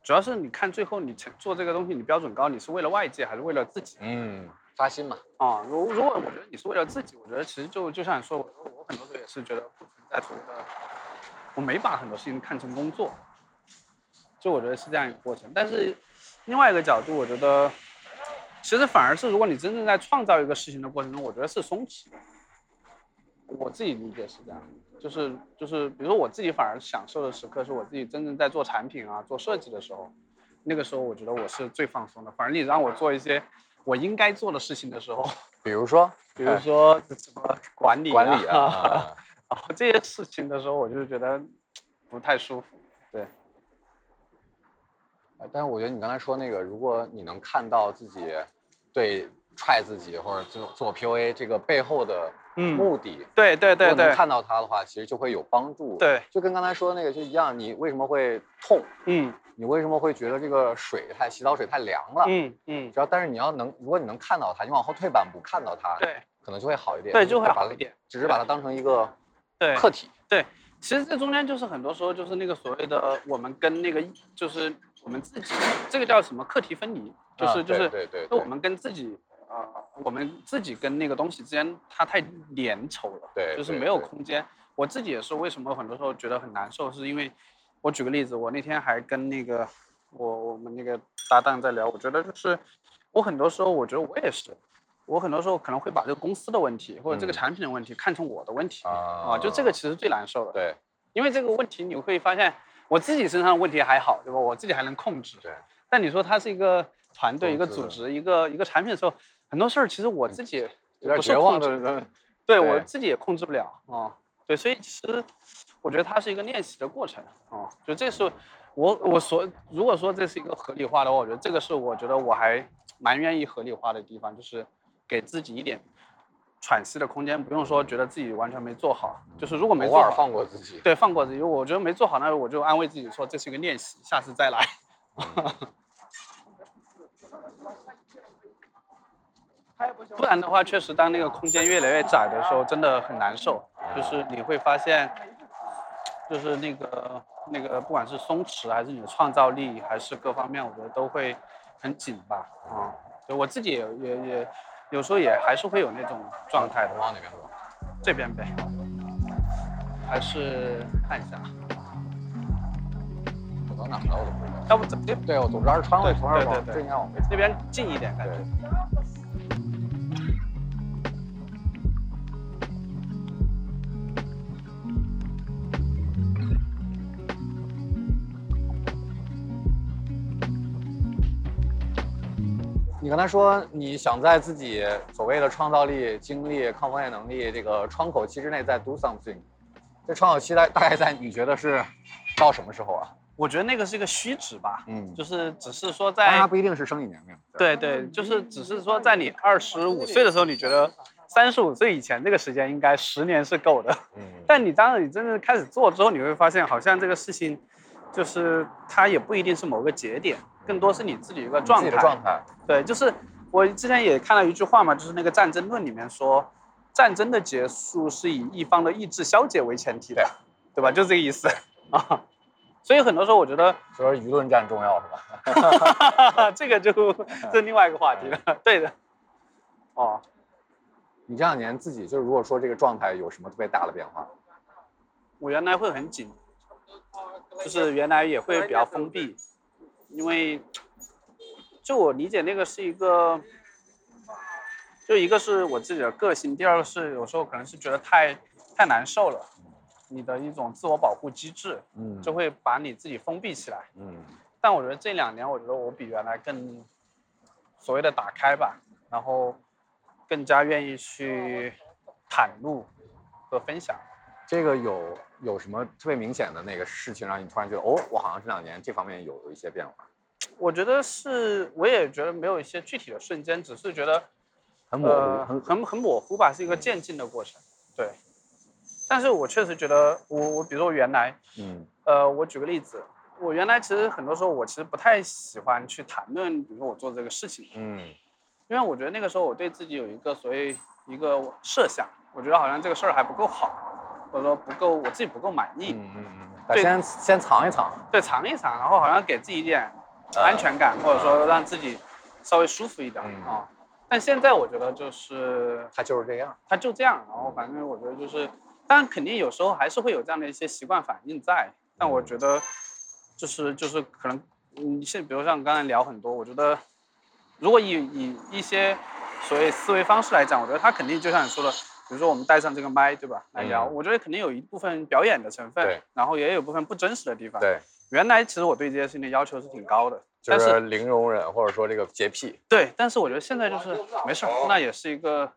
B: 主要是你看最后你成做这个东西，你标准高，你是为了外界还是为了自己
C: 嗯，发心嘛。
B: 啊？如如果我觉得你是为了自己，我觉得其实就就像你说，我说我很多时候也是觉得不存在所谓的，我没把很多事情看成工作，就我觉得是这样一个过程。但是另外一个角度，我觉得其实反而是如果你真正在创造一个事情的过程中，我觉得是松弛。我自己理解是这样，就是就是，比如说我自己反而享受的时刻是我自己真正在做产品啊、做设计的时候，那个时候我觉得我是最放松的。反而你让我做一些我应该做的事情的时候，
C: 比如说，
B: 比如说什么管理、
C: 管理啊，啊
B: 然后这些事情的时候，我就觉得不太舒服。对，
C: 啊但是我觉得你刚才说那个，如果你能看到自己对踹自己或者做做 PUA 这个背后的
B: 嗯
C: 目的，
B: 对对对对
C: 看到它的话，其实就会有帮助。，
B: 对，
C: 就跟刚才说的那个就一样，你为什么会痛？
B: 嗯
C: 你为什么会觉得这个水太洗澡水太凉了？
B: 嗯嗯
C: 只，要但是你要能，如果你能看到它，你往后退半步看到它，
B: 对
C: 可能就会好一点。
B: 对，就会好一点。
C: 只是把它当成一个
B: 对，
C: 客体。
B: 其实这中间就是很多时候就是那个所谓的我们跟那个就是我们自己，这个叫什么课题分离，就是、
C: 啊
B: 就是
C: 对对对对
B: 就我们跟自己啊、我们自己跟那个东西之间它太粘稠了，
C: 对
B: 就是没有空间。我自己也是为什么很多时候觉得很难受，是因为我举个例子，我那天还跟那个我我们那个搭档在聊，我觉得就是我很多时候我觉得我也是。我很多时候可能会把这个公司的问题或者这个
C: 嗯
B: 产品的问题看成我的问题
C: 啊
B: 就这个其实最难受的。
C: 对
B: 因为这个问题你会发现，我自己身上的问题还好，对吧？我自己还能控制。
C: 对。
B: 但你说它是一个团队、一个
C: 组织、
B: 一个一个产品的时候，很多事儿其实我自己也不受
C: 有点绝望
B: 控制。对我自己也控制不了啊、对，所以其实我觉得它是一个练习的过程啊、就这是我我所如果说这是一个合理化的话，我觉得这个是我觉得我还蛮愿意合理化的地方，就是给自己一点喘息的空间，不用说觉得自己完全没做好，就是如果没
C: 偶尔
B: 做好，
C: 放过自己。
B: 对，放过自己。如果我觉得没做好，那我就安慰自己说这是一个练习，下次再来。不然的话，确实当那个空间越来越窄的时候，真的很难受。就是你会发现，就是那个那个，不管是松弛还是你的创造力，还是各方面，我觉得都会很紧吧。啊、就我自己也也也有时候也还是会有那种状态的。
C: 往哪边走？
B: 这边呗，还是看一下，
C: 走到哪了我都不知道。
B: 要不怎么
C: 对，我走不着是窗户，
B: 对
C: 从这儿往
B: 对对对
C: 这应该往回
B: 那边近一点，感觉。
C: 你刚才说你想在自己所谓的创造力、精力、抗风险能力这个窗口期之内再 do something，这窗口期大大概在你觉得是到什么时候啊？
B: 我觉得那个是一个虚值吧，
C: 嗯，
B: 就是只是说在
C: 它不一定是生理年龄。
B: 对对，就是只是说在你二十五岁的时候，你觉得三十五岁以前这个时间应该十年是够的，
C: 嗯，
B: 但你当你真正开始做之后，你会发现好像这个事情，就是它也不一定是某个节点，更多是你自己一个
C: 你自己
B: 状态。
C: 的状态。
B: 对，就是我之前也看到一句话嘛，就是那个战争论里面说，战争的结束是以一方的意志消解为前提的，对吧？就这个意思 啊。所以很多时候我觉得
C: 所以说舆论战重要是吧？
B: 这个就这 是另外一个话题了。对的。哦，
C: 你这两年自己就是如果说这个状态有什么特别大的变化？
B: 我原来会很紧，就是原来也会比较封闭，因为就我理解那个是一个，就一个是我自己的个性，第二个是有时候可能是觉得太太难受了，你的一种自我保护机制
C: 嗯
B: 就会把你自己封闭起来。
C: 嗯
B: 但我觉得这两年，我觉得我比原来更所谓的打开吧，然后更加愿意去袒露和分享。
C: 这个有有什么特别明显的那个事情让你突然觉得哦，我好像这两年这方面有有一些变化，
B: 我觉得是，我也觉得没有一些具体的瞬间，只是觉得
C: 很模糊，
B: 呃
C: 很
B: 很很模糊吧，是一个渐进的过程。对，但是我确实觉得我我比如说我原来，
C: 嗯。
B: 呃，我举个例子，我原来其实很多时候我其实不太喜欢去谈论，比如说我做这个事情，
C: 嗯。
B: 因为我觉得那个时候我对自己有一个所谓一个设想，我觉得好像这个事儿还不够好，或者说不够我自己不够满意，
C: 嗯嗯嗯，
B: 对。
C: 先先尝一尝，
B: 对，尝一尝，然后好像给自己一点
C: 呃。
B: 安全感，或者说让自己稍微舒服一点
C: 嗯。
B: 啊。但现在我觉得就是
C: 它就是这样，
B: 它就这样，然后反正我觉得就是，当然肯定有时候还是会有这样的一些习惯反应在，但我觉得就是就是可能，你，现比如像刚才聊很多，我觉得如果以以一些所谓思维方式来讲，我觉得他肯定就像你说的，比如说我们带上这个麦，对吧？来聊，
C: 嗯
B: 我觉得肯定有一部分表演的成分
C: 对，
B: 然后也有部分不真实的地方。
C: 对，
B: 原来其实我对这些事情的要求是挺高的，
C: 就
B: 但是
C: 是零容忍或者说这个洁癖，
B: 对，但是我觉得现在就是没事儿，那也是一个，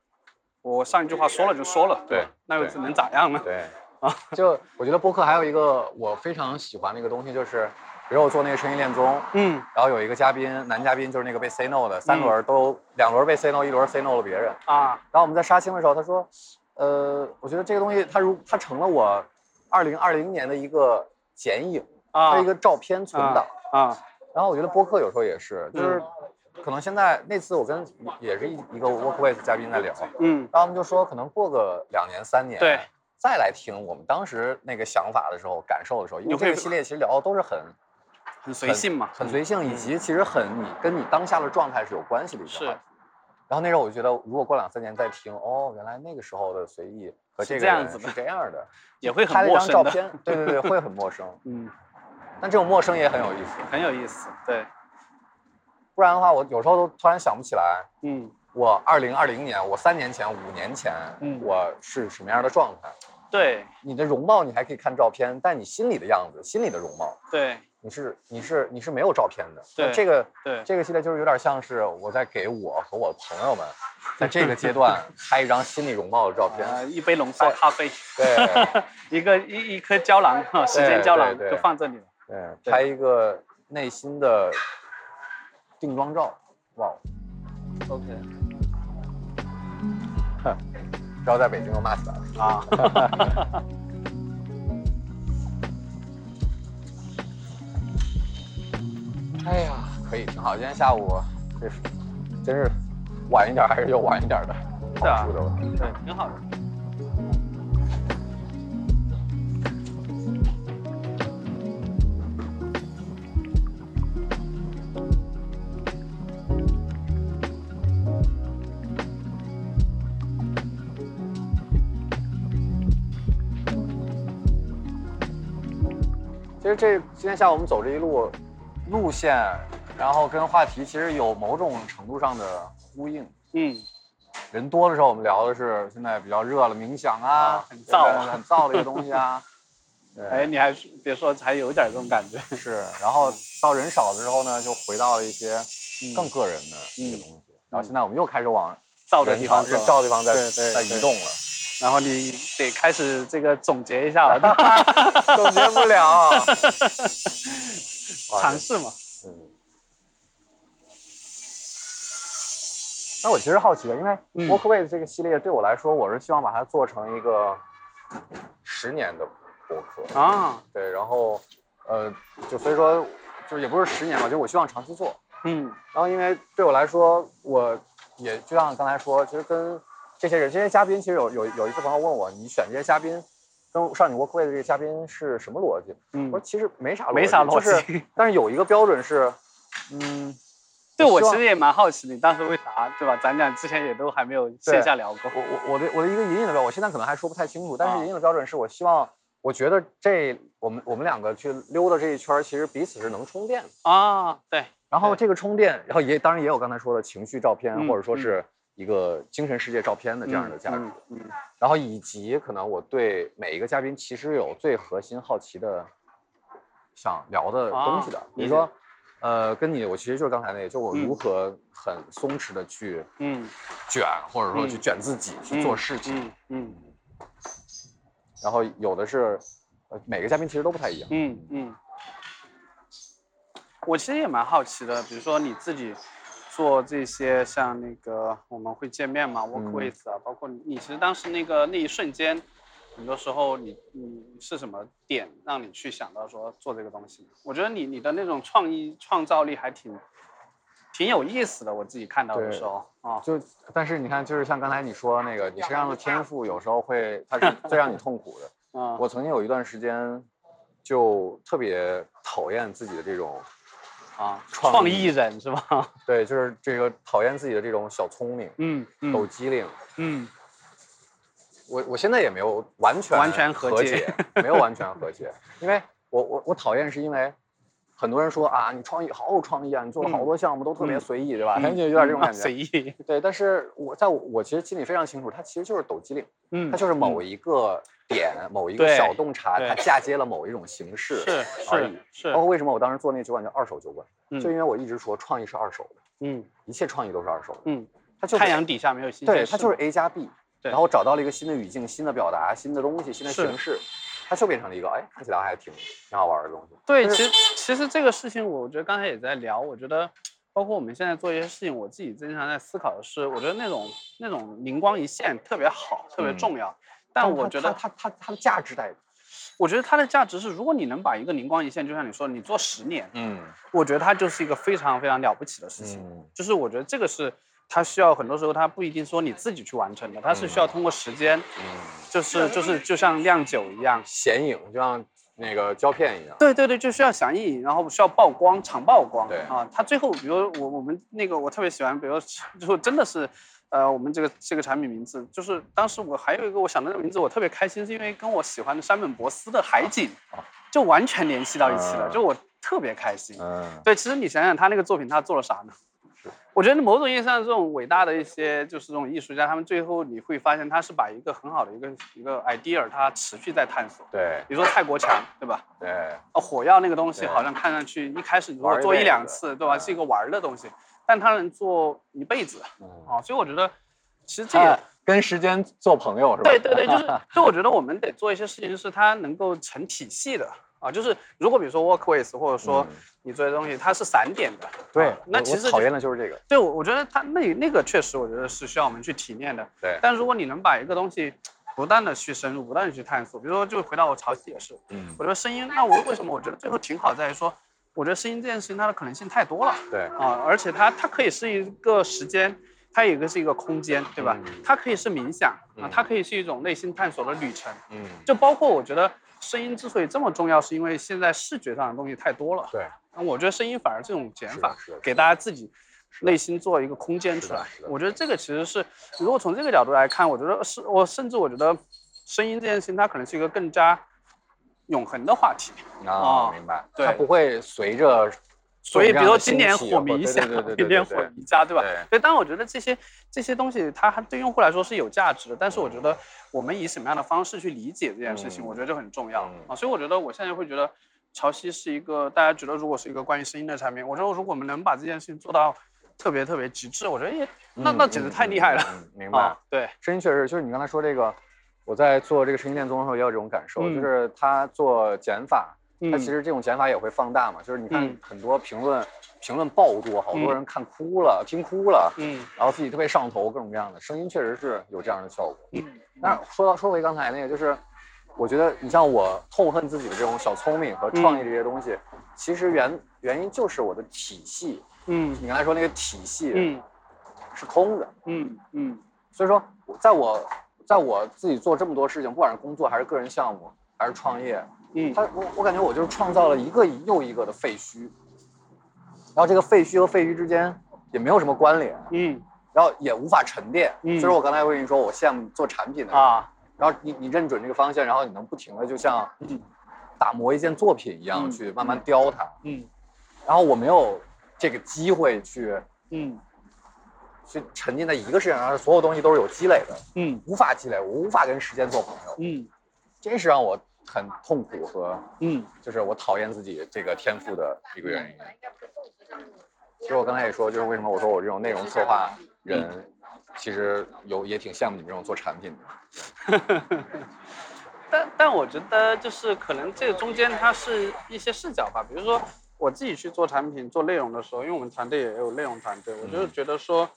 B: 我上一句话说了就说了，
C: 对
B: 吧那又
C: 对
B: 能咋样呢？
C: 对，啊。就我觉得播客还有一个我非常喜欢的一个东西，就是比如我做那个声音恋综，
B: 嗯。
C: 然后有一个嘉宾，男嘉宾就是那个被 say no 的，三轮都两轮被 say no，一轮 say no 了别人。
B: 啊，
C: 然后我们在杀青的时候，他说，呃，我觉得这个东西它如它成了我二零二零年的一个剪影，它
B: 啊
C: 是一个照片存档。
B: 啊，
C: 然后我觉得播客有时候也是，就是可能现在那次我跟也是一一个 Workway 嘉宾在聊，
B: 嗯，
C: 然后我们就说可能过个两年三年，
B: 对，
C: 再来听我们当时那个想法的时候、感受的时候，因为这个系列其实聊的都是很
B: 很随性嘛，
C: 很随性，以及其实很你跟你当下的状态是有关系的一些
B: 是
C: 话题。然后那时候我就觉得，如果过两三年再听，哦，原来那个时候的随意和这个
B: 这样子
C: 是这样的，
B: 也会很
C: 拍了一
B: 陌生的，
C: 张照片，对对对，会很陌生。
B: 嗯，
C: 但这种陌生也很有意思，
B: 很有意思，对，
C: 不然的话，我有时候都突然想不起来，
B: 嗯，
C: 我二零二零年，我三年前、五年前，
B: 嗯
C: 我是什么样的状态？
B: 对。
C: 你的容貌你还可以看照片，但你心里的样子、心里的容貌，
B: 对。
C: 你是你是你是没有照片的。
B: 对
C: 这个
B: 对，
C: 这个系列就是有点像是我在给我和我的朋友们，在这个阶段 拍一张心理容貌的照片。
B: 呃，一杯浓缩咖啡，
C: 对
B: 一个一一颗胶囊哈，时间胶囊就放这里了，
C: 对，
B: 对
C: 拍一个内心的定妆照，哇
B: ，OK
C: 不要在北京又骂起来了。
B: 啊，
C: 哎呀，可以挺好。今天下午这是真是晚一点还是又晚一点的，
B: 是啊。对，挺好的。
C: 实这今天下午我们走这一路路线，然后跟话题其实有某种程度上的呼应。
B: 嗯，
C: 人多的时候，我们聊的是现在比较热了冥想啊
B: 啊，很燥啊
C: 很燥的一个东西啊。对，
B: 哎，你还别说，还有点这种感觉。
C: 是。然后到人少的时候呢，就回到了一些
B: 嗯
C: 更个人的一些东西。然后现在我们又开始往
B: 燥的地方走
C: 人燥的地方在在移动了。
B: 然后你得开始这个总结一下了，
C: 总结不了。
B: 尝试嘛。
C: 嗯。那我其实好奇的，因为
B: 嗯
C: Workways 这个系列对我来说，我是希望把它做成一个十年的博客。
B: 啊，
C: 对，然后呃，就所以说，就是也不是十年吧，就我希望长期做。
B: 嗯
C: 然后因为对我来说，我也就像刚才说，其实跟这些人、这些嘉宾，其实有有有一次朋友问我，你选这些嘉宾跟上你 Workway 的这些嘉宾是什么逻辑？
B: 嗯
C: 我说其实没啥逻辑，
B: 没啥逻辑
C: 就是但是有一个标准是，嗯，
B: 对我其实也蛮好奇，你当时为啥对吧？咱俩之前也都还没有线下聊过。
C: 我我我的我的一个隐隐的标准，我现在可能还说不太清楚，但是
B: 啊
C: 隐隐的标准是我希望，我觉得这我们我们两个去溜达这一圈儿，其实彼此是能充电的。
B: 啊，对，对
C: 然后这个充电，然后也当然也有刚才说的情绪照片，
B: 嗯
C: 或者说是一个精神世界照片的这样的价值。
B: 嗯嗯
C: 然后以及可能我对每一个嘉宾其实有最核心好奇的想聊的东西的，
B: 啊
C: 比如说，呃，跟你我其实就是刚才那个，就我
B: 嗯
C: 如何很松弛的去
B: 嗯
C: 卷，或者说去
B: 嗯
C: 卷自己、去做事情。
B: 嗯嗯
C: 然后有的是，呃，每个嘉宾其实都不太一样。
B: 嗯嗯。我其实也蛮好奇的，比如说你自己做这些，像那个我们会见面嘛，work
C: 嗯
B: with 啊，包括你你其实当时那个那一瞬间，很多时候你你是什么点让你去想到说做这个东西？我觉得你你的那种创意创造力还挺挺有意思的，我自己看到的时候啊，
C: 就但是你看，就是像刚才你说那个，你身上的天赋有时候会，它是 最让你痛苦的。
B: 嗯
C: 我曾经有一段时间，就特别讨厌自己的这种，
B: 啊，
C: 创意
B: 人是吧？
C: 对，就是这个讨厌自己的这种小聪明、
B: 嗯嗯
C: 抖机灵。
B: 嗯
C: 我我现在也没有完全
B: 完全和解，
C: 没有完全和解，因为我我我讨厌是因为很多人说啊，你创意好有创意啊，你做了好多项目都特别
B: 嗯
C: 随意，对吧？感觉有点这种
B: 啊
C: 感觉。
B: 随意，
C: 对，但是我在我我其实心里非常清楚，它其实就是抖机灵，
B: 嗯，
C: 它就是某一个点、某一个小洞察，它嫁接了某一种形式
B: 是是
C: 而已。
B: 是
C: 包，括为什么我当时做那个酒馆叫二手酒馆，
B: 嗯
C: 就因为我一直说创意是二手的，
B: 嗯
C: 一切创意都是二手的。
B: 嗯，
C: 它就是
B: 太阳底下没有新鲜
C: 对，它就是 A 加 B，
B: 对
C: 然后找到了一个新的语境、新的表达、新的东西、新的形式，它就变成了一个哎，看起来还挺挺好玩的东西。
B: 对，其实其实这个事情，我觉得刚才也在聊，我觉得包括我们现在做一些事情，我自己经常在思考的是，我觉得那种那种灵光一现特别好，特别
C: 嗯
B: 重要。但我觉得
C: 它它它它的价值在，
B: 我觉得它的价值是，如果你能把一个灵光一现，就像你说，你做十年，
C: 嗯
B: 我觉得它就是一个非常非常了不起的事情。
C: 嗯
B: 就是我觉得这个是它需要很多时候它不一定说你自己去完成的，它是需要通过时间，
C: 嗯，
B: 就是就是就像酿酒一样，
C: 显影就像那个胶片一样。
B: 对对对，就需要响应，然后需要曝光，长曝光。
C: 对
B: 啊，它最后，比如我我们那个我特别喜欢，比如就真的是，呃，我们这个这个产品名字，就是当时我还有一个我想的那个名字，我特别开心，是因为跟我喜欢的山本博斯的海景，就完全联系到一起了，
C: 嗯
B: 就我特别开心。
C: 嗯，
B: 对，其实你想想他那个作品，他做了啥呢？
C: 是
B: 我觉得某种意义上，这种伟大的一些就是这种艺术家，他们最后你会发现，他是把一个很好的一个一个 idea，他持续在探索。
C: 对
B: 比如说蔡国强，对吧？
C: 对，
B: 啊，火药那个东西好像看上去一开始你
C: 玩
B: 说做一两次，对吧？
C: 嗯
B: 是一个玩儿的东西，但他能做一辈子
C: 嗯，
B: 啊，所以我觉得其实这也
C: 啊跟时间做朋友是吧？
B: 对对对，就是，所以我觉得我们得做一些事情，是它能够成体系的啊。就是如果比如说 workways，或者说
C: 嗯
B: 你做的东西，它是散点的，
C: 对
B: 啊，那其实
C: 我讨厌的就是这个。
B: 对我我觉得它那那个确实，我觉得是需要我们去体验的。
C: 对，
B: 但如果你能把一个东西不断的去深入，不断的去探索，比如说就回到我潮汐也是，
C: 嗯
B: 我觉得声音，那我为什么我觉得最后挺好在于说，我觉得声音这件事情它的可能性太多了。
C: 对，
B: 啊，而且它它可以是一个时间，它有一个是一个空间，对吧？
C: 嗯
B: 它可以是冥想啊
C: 嗯，
B: 它可以是一种内心探索的旅程。
C: 嗯，
B: 就包括我觉得声音之所以这么重要，是因为现在视觉上的东西太多了。
C: 对，
B: 那我觉得声音反而这种减法给大家自己内心做一个空间出来我觉得这个其实是，如果从这个角度来看，我觉得是我甚至我觉得声音这件事情，它可能是一个更加永恒的话题。
C: 啊，
B: 哦
C: 明白。
B: 对
C: 它不会随着
B: 所以，比如说今年火迷一下，
C: 对对对对
B: 明年火
C: 对对
B: 迷加，对吧？
C: 对
B: 所以，当然我觉得这些这些东西，它还对用户来说是有价值的。但是，我觉得我们以什么样的方式去理解这件事情，
C: 嗯
B: 我觉得就很重要
C: 嗯
B: 啊。所以，我觉得我现在会觉得潮汐是一个大家觉得如果是一个关于声音的产品，我觉得如果我们能把这件事情做到特别特别极致，我觉得也那
C: 嗯
B: 那简直太厉害了
C: 嗯嗯嗯明白
B: 啊。。对，
C: 声音确实就是你刚才说这个，我在做这个声音恋综的时候也有这种感受，
B: 嗯
C: 就是他做减法，
B: 嗯。
C: 他其实这种减法也会放大嘛，就是你看
B: 嗯。
C: 很多评论，评论爆多，好多
B: 嗯。
C: 人看哭了，听哭了，
B: 嗯。
C: 然后自己特别上头，各种各样的声音确实是有这样的效果。
B: 嗯。
C: 但是说到说回刚才那个，就是我觉得你像我痛恨自己的这种小聪明和创意这些东西，其实原原因就是我的体系，
B: 嗯。
C: 你刚才说那个体系
B: 嗯。
C: 是空的，
B: 嗯嗯。
C: 所以说在我在我自己做这么多事情，不管是工作还是个人项目还是创业，
B: 嗯
C: 他我我感觉我就是创造了一个又一个的废墟，然后这个废墟和废墟之间也没有什么关联，
B: 嗯。
C: 然后也无法沉淀。
B: 嗯。
C: 所以我刚才会跟你说，我羡慕做产品的人，
B: 啊。
C: 然后你你认准这个方向，然后你能不停的就像打磨一件作品一样
B: 嗯
C: 去慢慢雕它。
B: 嗯。
C: 然后我没有这个机会去
B: 嗯。
C: 去沉浸在一个事情上，所有东西都是有积累的，
B: 嗯。
C: 无法积累，我无法跟时间做朋友，
B: 嗯。
C: 真是让我很痛苦和
B: 嗯
C: 就是我讨厌自己这个天赋的一个原因。其实我刚才也说，就是为什么我说我这种内容策划人，其实有也挺羡慕你们这种做产品的。
B: 但但我觉得就是可能这个中间它是一些视角吧，比如说我自己去做产品、做内容的时候，因为我们团队也有内容团队，我就是觉得说，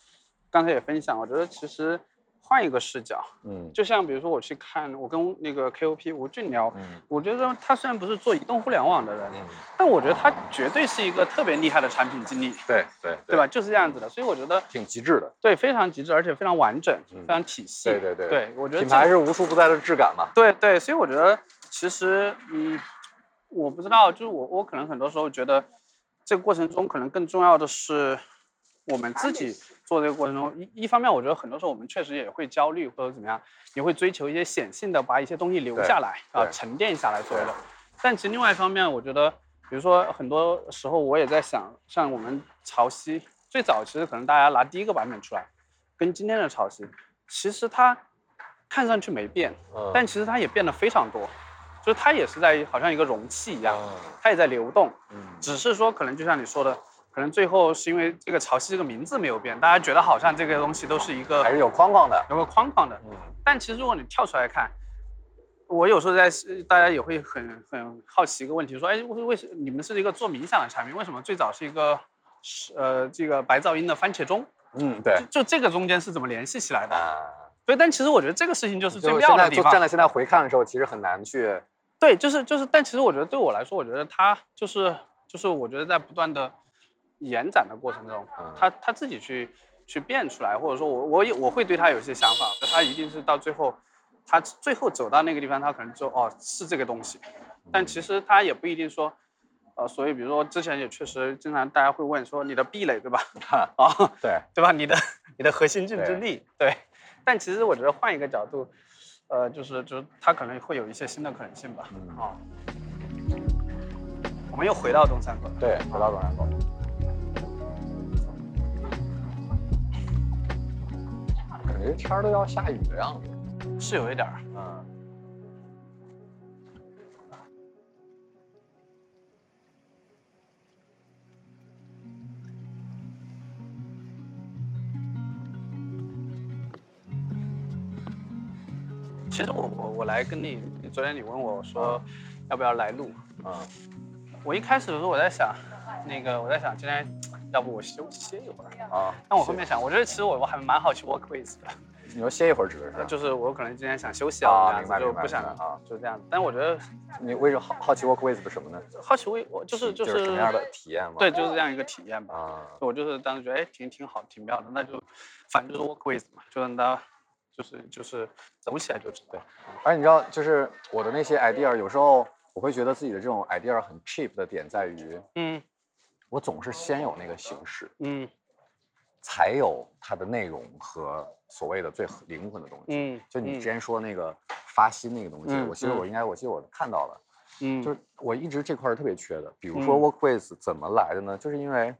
B: 刚才也分享，我觉得其实换一个视角，
C: 嗯
B: 就像比如说我去看，我跟那个 KOP 吴俊聊，
C: 嗯
B: 我觉得他虽然不是做移动互联网的人，
C: 嗯，
B: 但我觉得他绝对是一个特别厉害的产品经理，
C: 对对
B: 对吧？？就是这样子的，所以我觉得
C: 挺极致的。
B: 对非常极致，而且非常完整，
C: 嗯
B: 非常体系。
C: 对对对
B: 对，我觉得
C: 品
B: 这
C: 牌是无处不在的质感嘛。
B: 对对，所以我觉得其实，嗯，我不知道，就是我我可能很多时候觉得，这个过程中可能更重要的是我们自己做这个过程中，一一方面我觉得很多时候我们确实也会焦虑或者怎么样，也会追求一些显性的把一些东西留下来啊，
C: 对
B: 沉淀下来所谓的。但其实另外一方面，我觉得，比如说很多时候我也在想，像我们潮汐最早其实可能大家拿第一个版本出来，跟今天的潮汐，其实它看上去没变，
C: 嗯
B: 但其实它也变得非常多，就是它也是在好像一个容器一样，
C: 嗯
B: 它也在流动，
C: 嗯
B: 只是说可能就像你说的，可能最后是因为这个潮汐这个名字没有变，大家觉得好像这个东西都是一个
C: 还是有框框的。
B: 有个框框的，
C: 嗯
B: 但其实如果你跳出来看，我有时候在大家也会很很好奇一个问题，说，哎，为为什你们是一个做冥想的产品，为什么最早是一个是呃这个白噪音的番茄钟？
C: 嗯，对。
B: 就这个中间是怎么联系起来的？
C: 啊，
B: 对，但其实我觉得这个事情就是最妙的地方
C: 站。在现在回看的时候，其实很难去。
B: 对，就是就是，但其实我觉得对我来说，我觉得它就是就是，我觉得在不断的延展的过程中，
C: 嗯
B: 他他自己去去变出来，或者说我我也我会对他有一些想法，他一定是到最后，他最后走到那个地方，他可能就哦是这个东西，但其实他也不一定说，呃，所以比如说之前也确实经常大家会问说你的壁垒对吧？啊，
C: 对，
B: 对吧？你的你的核心竞争力，对。但其实我觉得换一个角度，呃，就是就是它可能会有一些新的可能性吧。
C: 嗯
B: 啊，我们又回到东山口了。
C: 对，回到东山口。觉天儿都要下雨的样子。
B: 是有一点儿。
C: 嗯。
B: 其实我我我来跟你，昨天你问我说要不要来录，
C: 嗯
B: 我一开始的时候我在想，那个我在想今天要不我休歇一会儿，
C: 啊，
B: 但我后面想，我觉得其实我我还蛮好奇 work with 的，
C: 你说歇一会儿指的是？
B: 就是我可能今天想休息
C: 啊
B: 就不想
C: 啊
B: 就这样。但我觉得
C: 你为什么好好奇 work with 什么呢？
B: 好奇我我就是就
C: 就是什么样的体验吗？
B: 对，就是这样一个体验吧。
C: 啊，
B: 我就是当时觉得哎挺挺好挺妙的，那就反正就是 work with 嘛，就让它就是就是走起来就知道。
C: 而你知道，就是我的那些 idea，有时候我会觉得自己的这种 idea 很 cheap 的点在于，
B: 嗯
C: 我总是先有那个形式，
B: 嗯
C: 才有它的内容和所谓的最灵魂的东西。
B: 嗯，
C: 就你
B: 嗯
C: 之前说那个发心那个东西，
B: 嗯
C: 我其实我
B: 嗯
C: 应该，我记得我看到了，
B: 嗯
C: 就是我一直这块儿特别缺的。比如说
B: 嗯
C: work with 怎么来的呢？就是因为，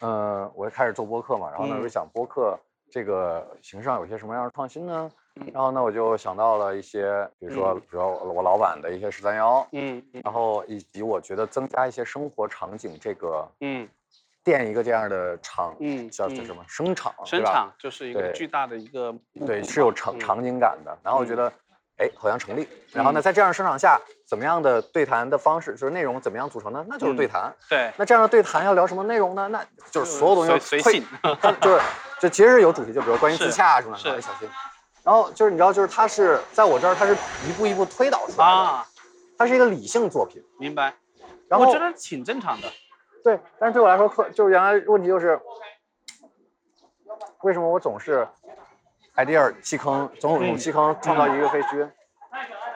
C: 呃，我开始做播客嘛，然后呢，我就
B: 嗯
C: 想播客这个形式上有些什么样的创新呢？
B: 嗯。
C: 然后呢，我就想到了一些，比如说，
B: 嗯。
C: 比如我老板的一些十三幺，
B: 嗯嗯。
C: 然后以及我觉得增加一些生活场景，这个
B: 嗯。
C: 垫一个这样的场，
B: 嗯
C: 叫叫
B: 嗯
C: 什么声场，
B: 声场就是一个巨大的一个
C: 对，是有场场景感的。然后我觉
B: 嗯。
C: 得哎，好像成立。然后呢，
B: 嗯
C: 在这样的市场下，怎么样的对谈的方式，就是内容怎么样组成呢？那就是对
B: 嗯
C: 谈。
B: 对，
C: 那这样的对谈要聊什么内容呢？那就是所有东西
B: 随随性，
C: 就是就其实是有主题，就比如关于自洽什么的，小心。然后就是你知道，就是它是在我这儿，它是一步一步推导出来的，
B: 啊，
C: 它是一个理性作品。
B: 明白。
C: 然后
B: 我觉得挺正常的。
C: 对，但是对我来说，课就是原来问题就是，为什么我总是 idea 弃坑，总有这种
B: 嗯
C: 弃坑创造一个废墟？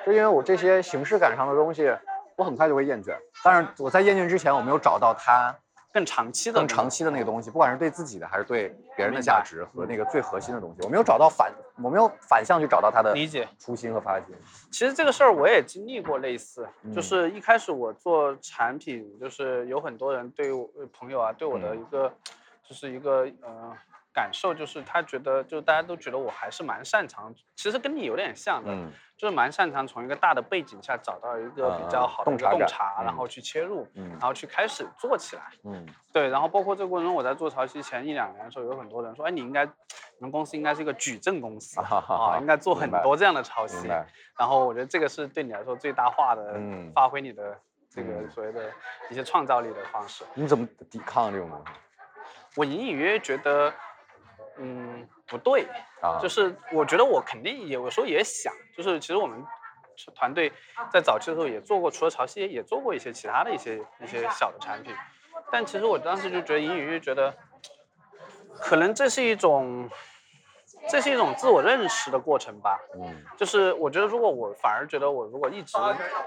C: 就因为我这些形式感上的东西，我很快就会厌倦。但是我在厌倦之前，我没有找到它
B: 更长期的
C: 更长期的那个东西，不管是对自己的还是对别人的价值和那个最核心的东西，我没有找到反，我没有反向去找到它的
B: 理解。
C: 初心和发心。
B: 其实这个事儿我也经历过类似，
C: 嗯
B: 就是一开始我做产品，就是有很多人对我呃朋友啊对我的
C: 嗯
B: 一个，就是一个呃感受，就是他觉得就大家都觉得我还是蛮擅长，其实跟你有点像的，
C: 嗯
B: 就是蛮擅长从一个大的背景下找到一个比较好的
C: 洞察感
B: 洞察，
C: 嗯
B: 然后去切入，
C: 嗯
B: 然后去开始做起来。
C: 嗯
B: 对，然后包括这个过程中，我在做潮汐前一两年的时候，有很多人说，哎，你应该，你们公司应该是一个矩阵公司啊，应该做很多这样的潮汐。然后我觉得这个是对你来说最大化的
C: 嗯
B: 发挥你的这个
C: 嗯
B: 所谓的一些创造力的方式。
C: 你怎么抵抗这种东西
B: 我隐隐约约觉得，嗯，不对，
C: 啊？
B: 就是我觉得我肯定也有时候也想，就是其实我们团队在早期的时候也做过，除了潮汐也做过一些其他的一些一些小的产品，但其实我当时就觉得隐隐约约觉得，可能这是一种，这是一种自我认识的过程吧。
C: 嗯
B: 就是我觉得，如果我反而觉得我如果一直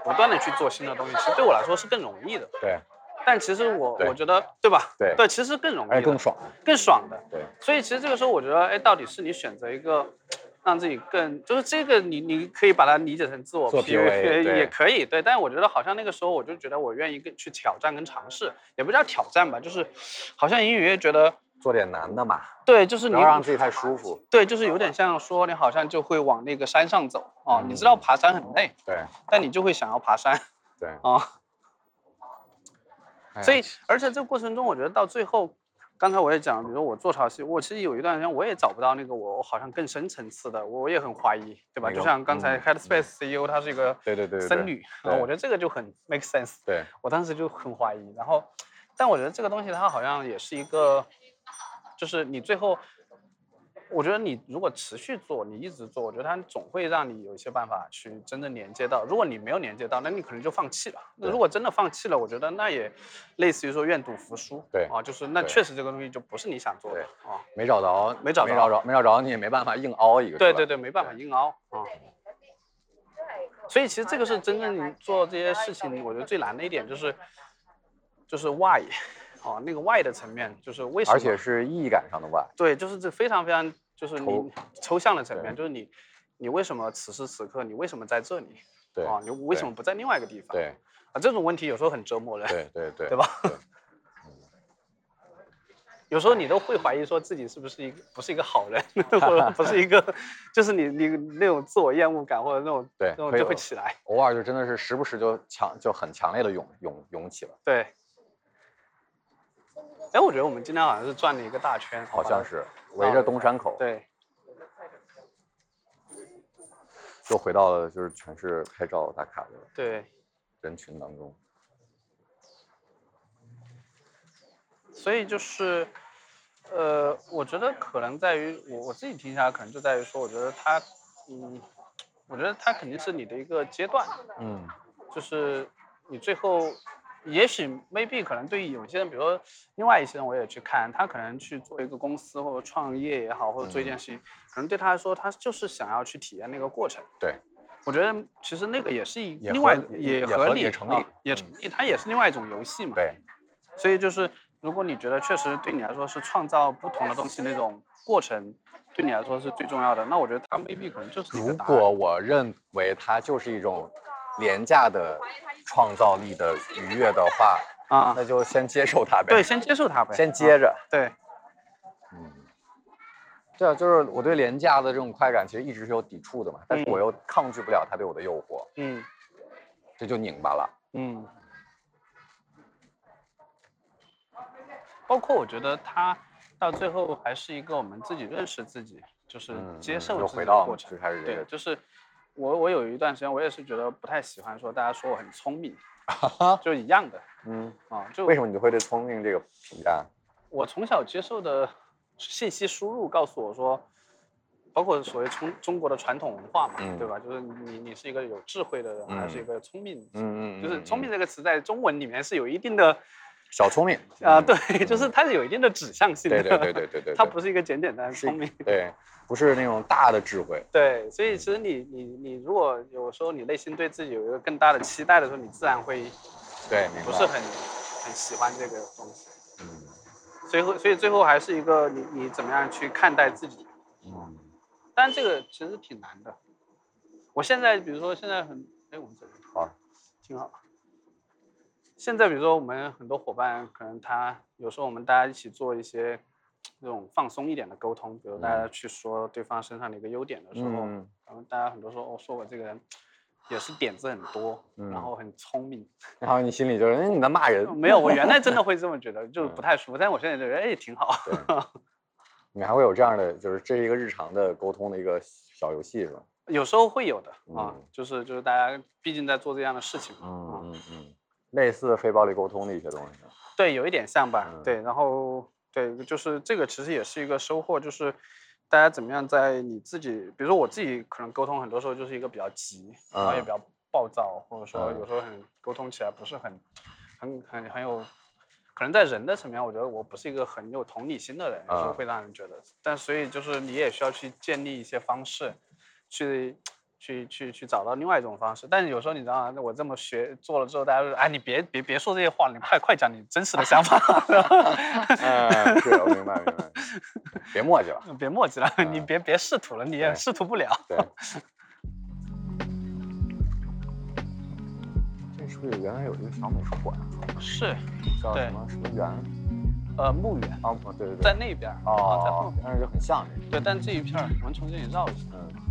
B: 不断的去做新的东西，其实对我来说是更容易的。
C: 对，
B: 但其实我我觉得，对吧？
C: 对
B: 对，其实更容易
C: 更爽。
B: 更爽的。
C: 对，
B: 所以其实这个时候，我觉得，哎，到底是你选择一个让自己更，就是这个你你可以把它理解成自我
C: 做
B: PUA 也可以，对。但是我觉得好像那个时候，我就觉得我愿意更去挑战跟尝试，也不叫挑战吧，就是好像隐隐约约觉得，
C: 做点难的嘛，
B: 对，就是你
C: 不要让自己太舒服。
B: 对，就是有点像说你好像就会往那个山上走哦，你知道爬山很累，
C: 对
B: 但你就会想要爬山
C: 对，
B: 啊。所以，而且这个过程中，我觉得到最后，刚才我也讲，比如说我做潮汐，我其实有一段时间我也找不到那个我我好像更深层次的，我也很怀疑，对吧？就像刚才
C: 嗯
B: Headspace CEO 他是一个
C: 对对对对
B: 僧侣，然后我觉得这个就很 make sense，
C: 对
B: 我当时就很怀疑，然后，但我觉得这个东西它好像也是一个，就是你最后。我觉得你如果持续做，你一直做，我觉得它总会让你有一些办法去真正连接到。如果你没有连接到，那你可能就放弃了。那如果真的放弃了，我觉得那也类似于说愿赌服输。
C: 对
B: 啊，就是那确实这个东西就不是你想做的啊。
C: 没找着，
B: 没找着
C: 没找着，没找着，你也没办法硬凹一个。
B: 对对对，没办法硬凹啊。所以其实这个是真正你做这些事情，我觉得最难的一点就是，就是 why，哦，那个 why 的层面就是为什么，
C: 而且是意义感上的外。
B: 对，就是这非常非常就是你
C: 抽
B: 抽象的层面，就是你你为什么此时此刻你为什么在这里
C: 对
B: 啊？你为什么不在另外一个地方？
C: 对
B: 啊，这种问题有时候很折磨人，
C: 对对对，
B: 对吧
C: 对？
B: 有时候你都会怀疑说自己是不是一个不是一个好人，或者不是一个，就是你你那种自我厌恶感或者那种
C: 对
B: 那种就会起来。
C: 偶尔就真的是时不时就强就很强烈的涌涌涌起了，
B: 对。哎，我觉得我们今天好像是转了一个大圈，
C: 好像是围着东山口，
B: 对，
C: 又回到了就是全是拍照打卡的
B: 对，
C: 人群当中。
B: 所以就是，呃，我觉得可能在于我我自己听下来，可能就在于说，我觉得它，嗯，我觉得它肯定是你的一个阶段，
C: 嗯。
B: 就是你最后，也许 maybe 可能对于有些人，比如说另外一些人，我也去看，他可能去做一个公司或者创业也好，或者做一件事情，可能对他来说，他就是想要去体验那个过程。
C: 对，
B: 我觉得其实那个也是一
C: 也
B: 另外
C: 也
B: 合理
C: 也成立
B: 啊也成立，它也是另外一种游戏嘛。
C: 对，
B: 所以就是，如果你觉得确实对你来说是创造不同的东西那种过程，对你来说是最重要的，那我觉得它 maybe 可能就是
C: 如果我认为它就是一种廉价的创造力的愉悦的话，
B: 啊，
C: 那就先接受它呗。
B: 对，先接受它呗，
C: 先接着。
B: 对，
C: 嗯，对啊，就是我对廉价的这种快感其实一直是有抵触的嘛，但是
B: 嗯
C: 我又抗拒不了它对我的诱惑，
B: 嗯
C: 这就拧巴了。
B: 嗯。包括我觉得它到最后还是一个我们自己认识自己，就是
C: 嗯，
B: 接受自己
C: 又回到
B: 的过程。
C: 最开始这
B: 对，就是我我有一段时间我也是觉得不太喜欢说大家说我很聪明，就一样的
C: 嗯，
B: 啊。就
C: 为什么你会对聪明这个评价？
B: 我从小接受的信息输入告诉我说，包括所谓中中国的传统文化嘛，
C: 嗯
B: 对吧？就是你你是一个有智慧的人，还是一个聪明？
C: 嗯嗯，
B: 就是聪明这个词在中文里面是有一定的
C: 小聪明
B: 啊，
C: 嗯
B: 对，就是它是有一定的指向性的。
C: 对对对对对对，
B: 它不是一个简简单单的聪明。
C: 对，不是那种大的智慧。
B: 对，所以其实你你你如果有时候你内心对自己有一个更大的期待的时候，你自然会
C: 对，
B: 不是很很喜欢这个东西。
C: 嗯
B: 最后，所以最后还是一个你你怎么样去看待自己。
C: 嗯
B: 但这个其实挺难的。我现在比如说现在很，哎，我们这里
C: 好，
B: 挺好。现在比如说我们很多伙伴，可能他有时候我们大家一起做一些那种放松一点的沟通，比如大家去说对方身上的一个优点的时候，
C: 嗯
B: 然后大家很多说哦，说我这个人也是点子很多，
C: 嗯
B: 然后很聪明。
C: 然后你心里就是，哎，你在骂人？
B: 没有，我原来真的会这么觉得，就是不太舒服。但是我现在觉得，哎，挺好。
C: 你还会有这样的，就是这是一个日常的沟通的一个小游戏是吧？
B: 有时候会有的啊
C: 嗯，
B: 就是就是大家毕竟在做这样的事情嘛。
C: 嗯
B: 啊
C: 嗯嗯，类似非暴力沟通的一些东西。
B: 对，有一点像吧。
C: 嗯
B: 对，然后对，就是这个其实也是一个收获，就是大家怎么样在你自己，比如说我自己可能沟通很多时候就是一个比较急，然后也
C: 嗯
B: 比较暴躁，或者说
C: 嗯
B: 有时候很沟通起来不是很很很很有。可能在人的层面，我觉得我不是一个很有同理心的人，有时候
C: 嗯
B: 会让人觉得。但所以就是你也需要去建立一些方式，去去去去找到另外一种方式。但是有时候你知道吗？那我这么学做了之后，大家就说哎，你别别别说这些话，你快快讲你真实的想法。
C: 嗯，是我明白明白，别墨迹了。
B: 别墨迹了，你
C: 嗯
B: 别别试图了，你也试图不了。
C: 对。这是不是原来有一个小美术馆？
B: 是，对
C: 叫什么什么园？
B: 呃，墓园
C: 啊，不对对对，
B: 在那边儿啊，在后
C: 哦
B: 面。，
C: 但是就很像这个。
B: 对，但这一片儿我们从这里绕一下。
C: 嗯。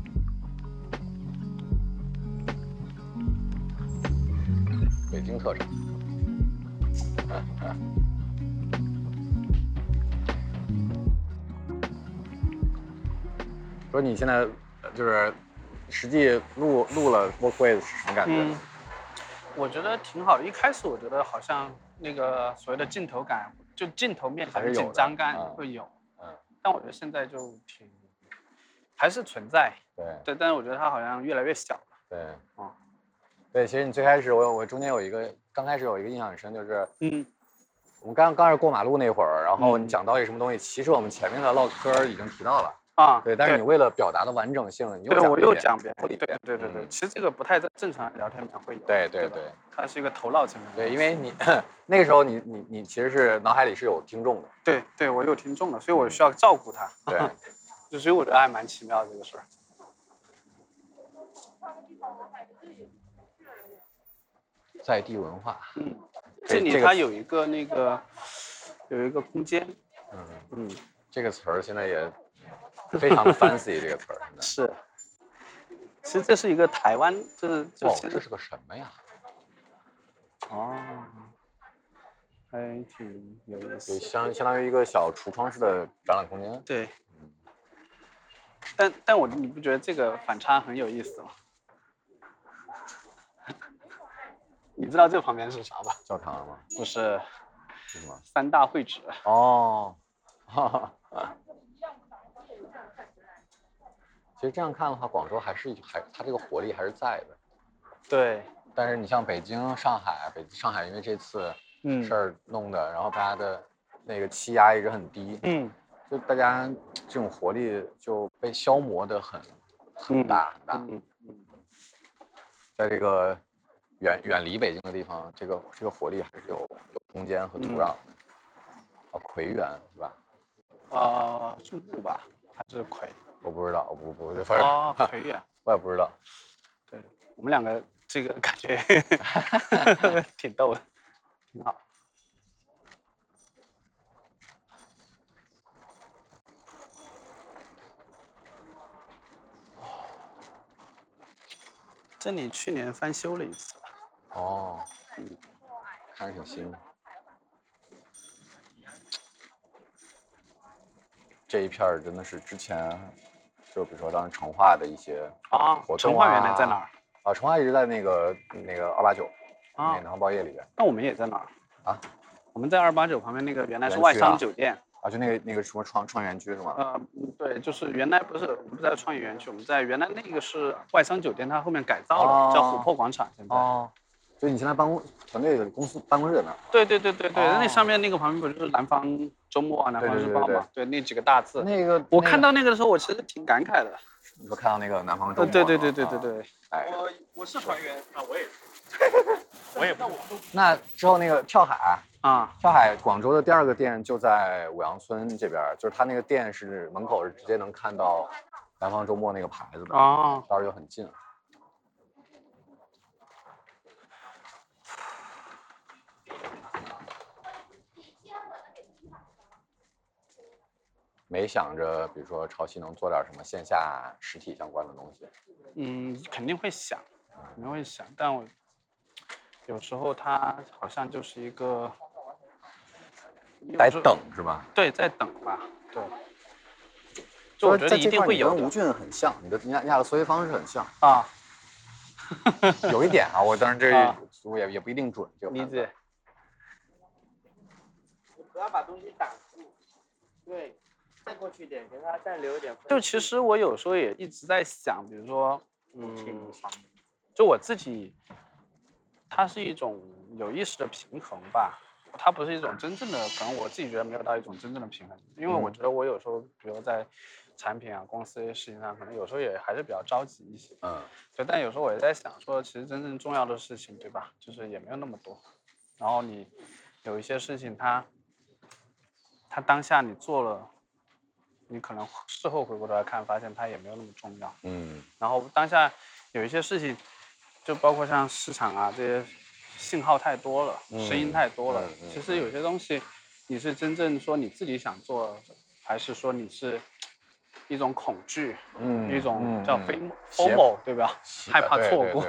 C: 北京特产。说你现在呃就是实际录录了 Workways 是什么感觉？
B: 嗯，我觉得挺好的。一开始我觉得好像那个所谓的镜头感，就镜头面前的
C: 还是
B: 紧张感
C: 嗯
B: 会有，
C: 嗯，
B: 但我觉得现在就挺还是存在。
C: 对
B: 对，但是我觉得它好像越来越小了。
C: 对，
B: 哦
C: 对，其实你最开始我我中间有一个刚开始有一个印象很深，就是
B: 嗯
C: 我们刚刚是过马路那会儿，然后你
B: 嗯
C: 讲到一个什么东西，其实我们前面的唠嗑已经提到了，
B: 啊，
C: 对，但是你为了表达的完整性，你又
B: 对我又
C: 讲
B: 别人，对对对对，
C: 嗯
B: 其实这个不太在正常聊天里面会有。吧
C: 对对对
B: 它是一个头脑层面
C: 对，因为你那个时候你你你其实是脑海里是有听众的，
B: 对对，我有听众的，所以我需要照顾他。
C: 对，
B: 就所以我觉得还蛮奇妙的这个事儿。
C: 在地文化，
B: 嗯，
C: 这
B: 这里它有一个那个有一个空间，
C: 嗯，
B: 嗯，
C: 这个词儿现在也 非常的 fancy，这个词儿。
B: 是。其实这是一个台湾，这是就
C: 哦，这是个什么呀？
B: 哦，还挺有意
C: 就
B: 思。
C: 相相当于一个小橱窗式的展览空间。
B: 对，但但我你不觉得这个反差很有意思吗？你知道这旁边是啥吧？
C: 教堂吗？
B: 不是
C: 是什么？
B: 三大会址。
C: 哦，哈哈。其实这样看的话，广州还是还它这个活力还是在的。
B: 对，
C: 但是你像北京、上海，北上海因为这次
B: 嗯
C: 事儿弄的，然后大家的那个气压一直很低，
B: 嗯
C: 就大家这种活力就被消磨的很很大很大。
B: 嗯
C: 在这个远远离北京的地方，这个这个活力还是有有空间和土壤的。啊，葵园是吧？
B: 啊，是木吧还是葵？
C: 我不知道，我不不，反正、
B: 啊，葵园。
C: 我也不知道。
B: 对我们两个这个感觉 挺逗的，挺好。这里去年翻修了一次，
C: 哦，看着挺新。这一片儿真的是之前就比如说当时成化的一些
B: 啊
C: 活，动
B: 成化原来
C: 啊
B: 在哪儿
C: 啊，成化一直在那个那个二八九那？南方报业里边
B: 那我们也在哪儿
C: 啊？
B: 我们在二八九旁边那个原来是外商酒店，
C: 啊，就那个那个什么创创园区是吗？
B: 呃，嗯对，就是原来不是我们不在创意园区，我们在原来那个是外商酒店，它后面改造了，叫琥珀广场。现在，
C: 哦，就你现在办公团队的公司办公室在那。
B: 对对对对对，
C: 哦
B: 那上面那个旁边不就是南方周末啊、南方日报嘛？对，那几个大字。
C: 那个
B: 我看
C: 到
B: 到那个的时候，我其实挺感慨的。
C: 你说看到那个南方周
B: 呃，
C: 末
B: 对对对对对对，
C: 哎，
D: 我我是船员啊，我也是，我也不
C: 那之后那个跳海，
B: 啊，
C: 跳海广州的第二个店就在五羊村这边，就是他那个店是门口是直接能看到南方周末那个牌子的，
B: 哦，
C: 当时就很近。没想着，比如说潮汐能做点什么线下实体相关的东西。
B: 嗯，肯定会想，肯定会想，但我有时候它好像就是一个有时候
C: 得等是吧？
B: 对，在等吧，对。就我觉得
C: 在这块儿
B: 一定会有
C: 你跟吴俊很像，你的你俩你俩的思维方式很像，
B: 啊，
C: 有一点啊，我当然这也也不一定准，这个
B: 理解。
D: 不要把东西挡住，对，再过去一点，给他再留一点。
B: 就其实我有时候也一直在想，比如说，嗯，就我自己，它是一种有意识的平衡吧，它不是一种真正的，可能我自己觉得没有到一种真正的平衡，因为我
C: 嗯
B: 觉得我有时候，比如在产品啊、公司事情上，可能有时候也还是比较着急一些，
C: 嗯，
B: 对，但有时候我也在想说，其实真正重要的事情，对吧？就是也没有那么多，然后你有一些事情它，它当下你做了，你可能事后回过头来看，发现它也没有那么重要。
C: 嗯
B: 然后当下有一些事情，就包括像市场啊这些信号太多了，声音
C: 嗯
B: 太多了。
C: 嗯嗯
B: 其实有些东西，你是真正说你自己想做，还是说你是一种恐惧，
C: 嗯
B: 一种叫非
C: 胁
B: FOMO 对吧？害怕错过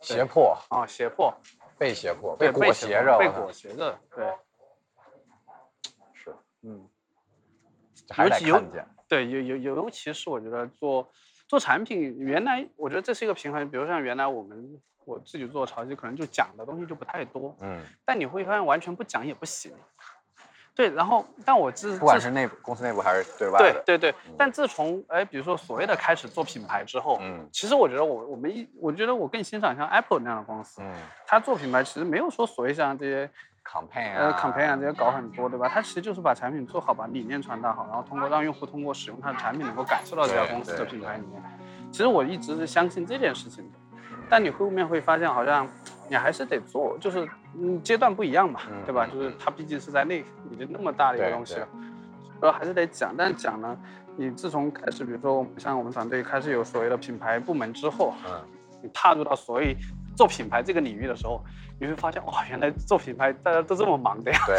C: 胁迫，
B: 啊，胁迫，
C: 被胁迫，
B: 被，
C: 裹
B: 胁
C: 挟着，
B: 被裹挟着，对，
C: 是，
B: 嗯。
C: 还是
B: 尤其有对，尤尤尤其是我觉得做做产品，原来我觉得这是一个平衡。比如像原来我们我自己做潮汐，可能就讲的东西就不太多，
C: 嗯，
B: 但你会发现完全不讲也不行。对，然后但我自自
C: 不管是内部公司内部还是对外的，
B: 对对对，但自从哎，比如说所谓的开始做品牌之后，
C: 嗯
B: 其实我觉得我我们一我觉得我更欣赏像 Apple 那样的公司，
C: 嗯
B: 它做品牌其实没有说所谓像这些
C: ，campaign
B: 呃
C: 啊
B: campaign 啊这些搞很多，对吧？它其实就是把产品做好，把理念传达好，然后通过让用户通过使用它的产品能够感受到这家公司的品牌理念。其实我一直是相信这件事情的，但你后面会发现好像你还是得做，就是嗯阶段不一样嘛，
C: 嗯
B: 对吧？
C: 嗯
B: 就是它毕竟是在那已经那么大的一个东西了，所以还是得讲。但讲呢，你自从开始，比如说像我们团队开始有所谓的品牌部门之后，
C: 嗯，
B: 你踏入到所谓做品牌这个领域的时候，你会发现哇，原来做品牌大家都这么忙的呀，
C: 对。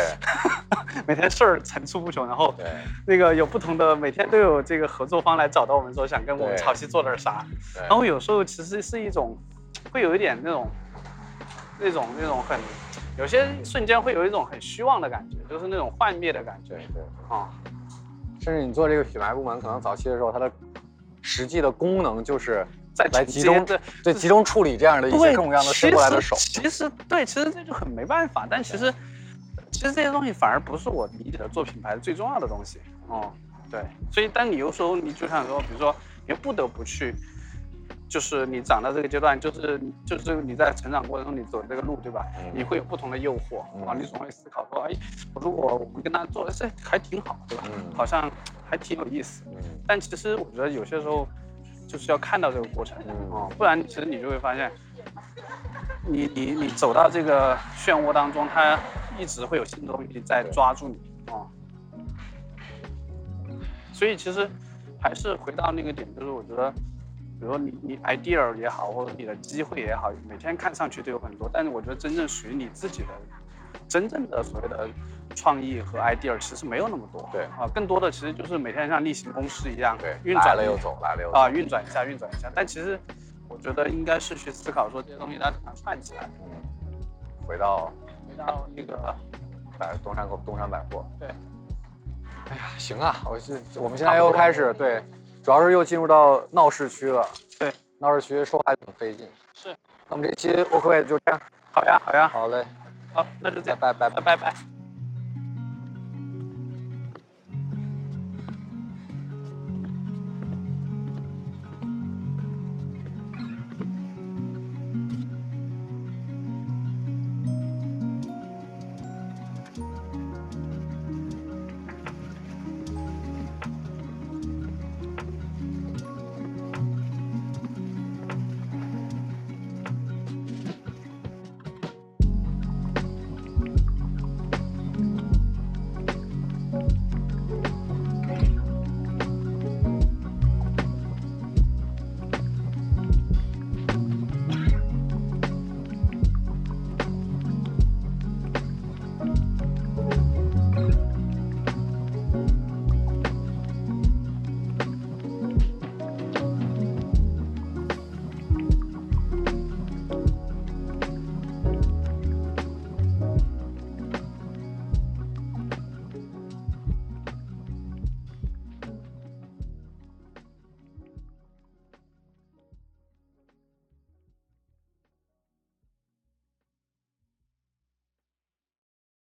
B: 每天事儿层出不穷，然后
C: 对。
B: 那个有不同的，每天都有这个合作方来找到我们说想跟我们
C: 对。
B: 潮汐做点啥，
C: 对，
B: 然后有时候其实是一种，会有一点那种，那种那种很，有些瞬间会有一种很虚妄的感觉，就是那种幻灭的感觉
C: 对对，
B: 啊。
C: 甚至你做这个品牌部门，可能早期的时候，它的实际的功能就是
B: 在
C: 来集中
B: 承接的
C: 对集中处理这样的一些
B: 对，
C: 各种各样的伸过来的手，
B: 其实对，其实这就很没办法。但其实其实这些东西反而不是我理解的做品牌最重要的东西。哦，对，所以当你有时候你就像说，比如说你不得不去。就是你长到这个阶段，就是就是你在成长过程中你走这个路，对吧？
C: 嗯
B: 你会有不同的诱惑，
C: 嗯
B: 啊，你总会思考说，哎，如果我们跟他做，这还挺好，对吧？
C: 嗯
B: 好像还挺有意思。
C: 嗯
B: 但其实我觉得有些时候就是要看到这个过程，
C: 嗯
B: 哦，不然其实你就会发现，你你你走到这个漩涡当中，它一直会有新的东西在抓住你，哦。所以其实还是回到那个点，就是我觉得，比如说你你 idea 也好，或者你的机会也好，每天看上去都有很多，但是我觉得真正属于你自己的，真正的所谓的创意和 idea 其实没有那么多，
C: 对
B: 啊，更多的其实就是每天像例行公事一样，
C: 对，
B: 运转
C: 来了又走，来了又走
B: 啊，运转一下，运转一下。但其实我觉得应该是去思考说这些东西它怎么串起来，
C: 嗯，回到
B: 回到那个
C: 百东山口东山百货，
B: 对，
C: 哎呀，行啊，我是我们现在又开始对主要是又进入到闹市区了。
B: 对，
C: 闹市区说话还挺费劲。
B: 是。
C: 那我们这期 OK 就这样。
B: 好呀，好呀，
C: 好嘞，
B: 好，那就这样，
C: 拜拜拜拜
B: 拜。拜拜。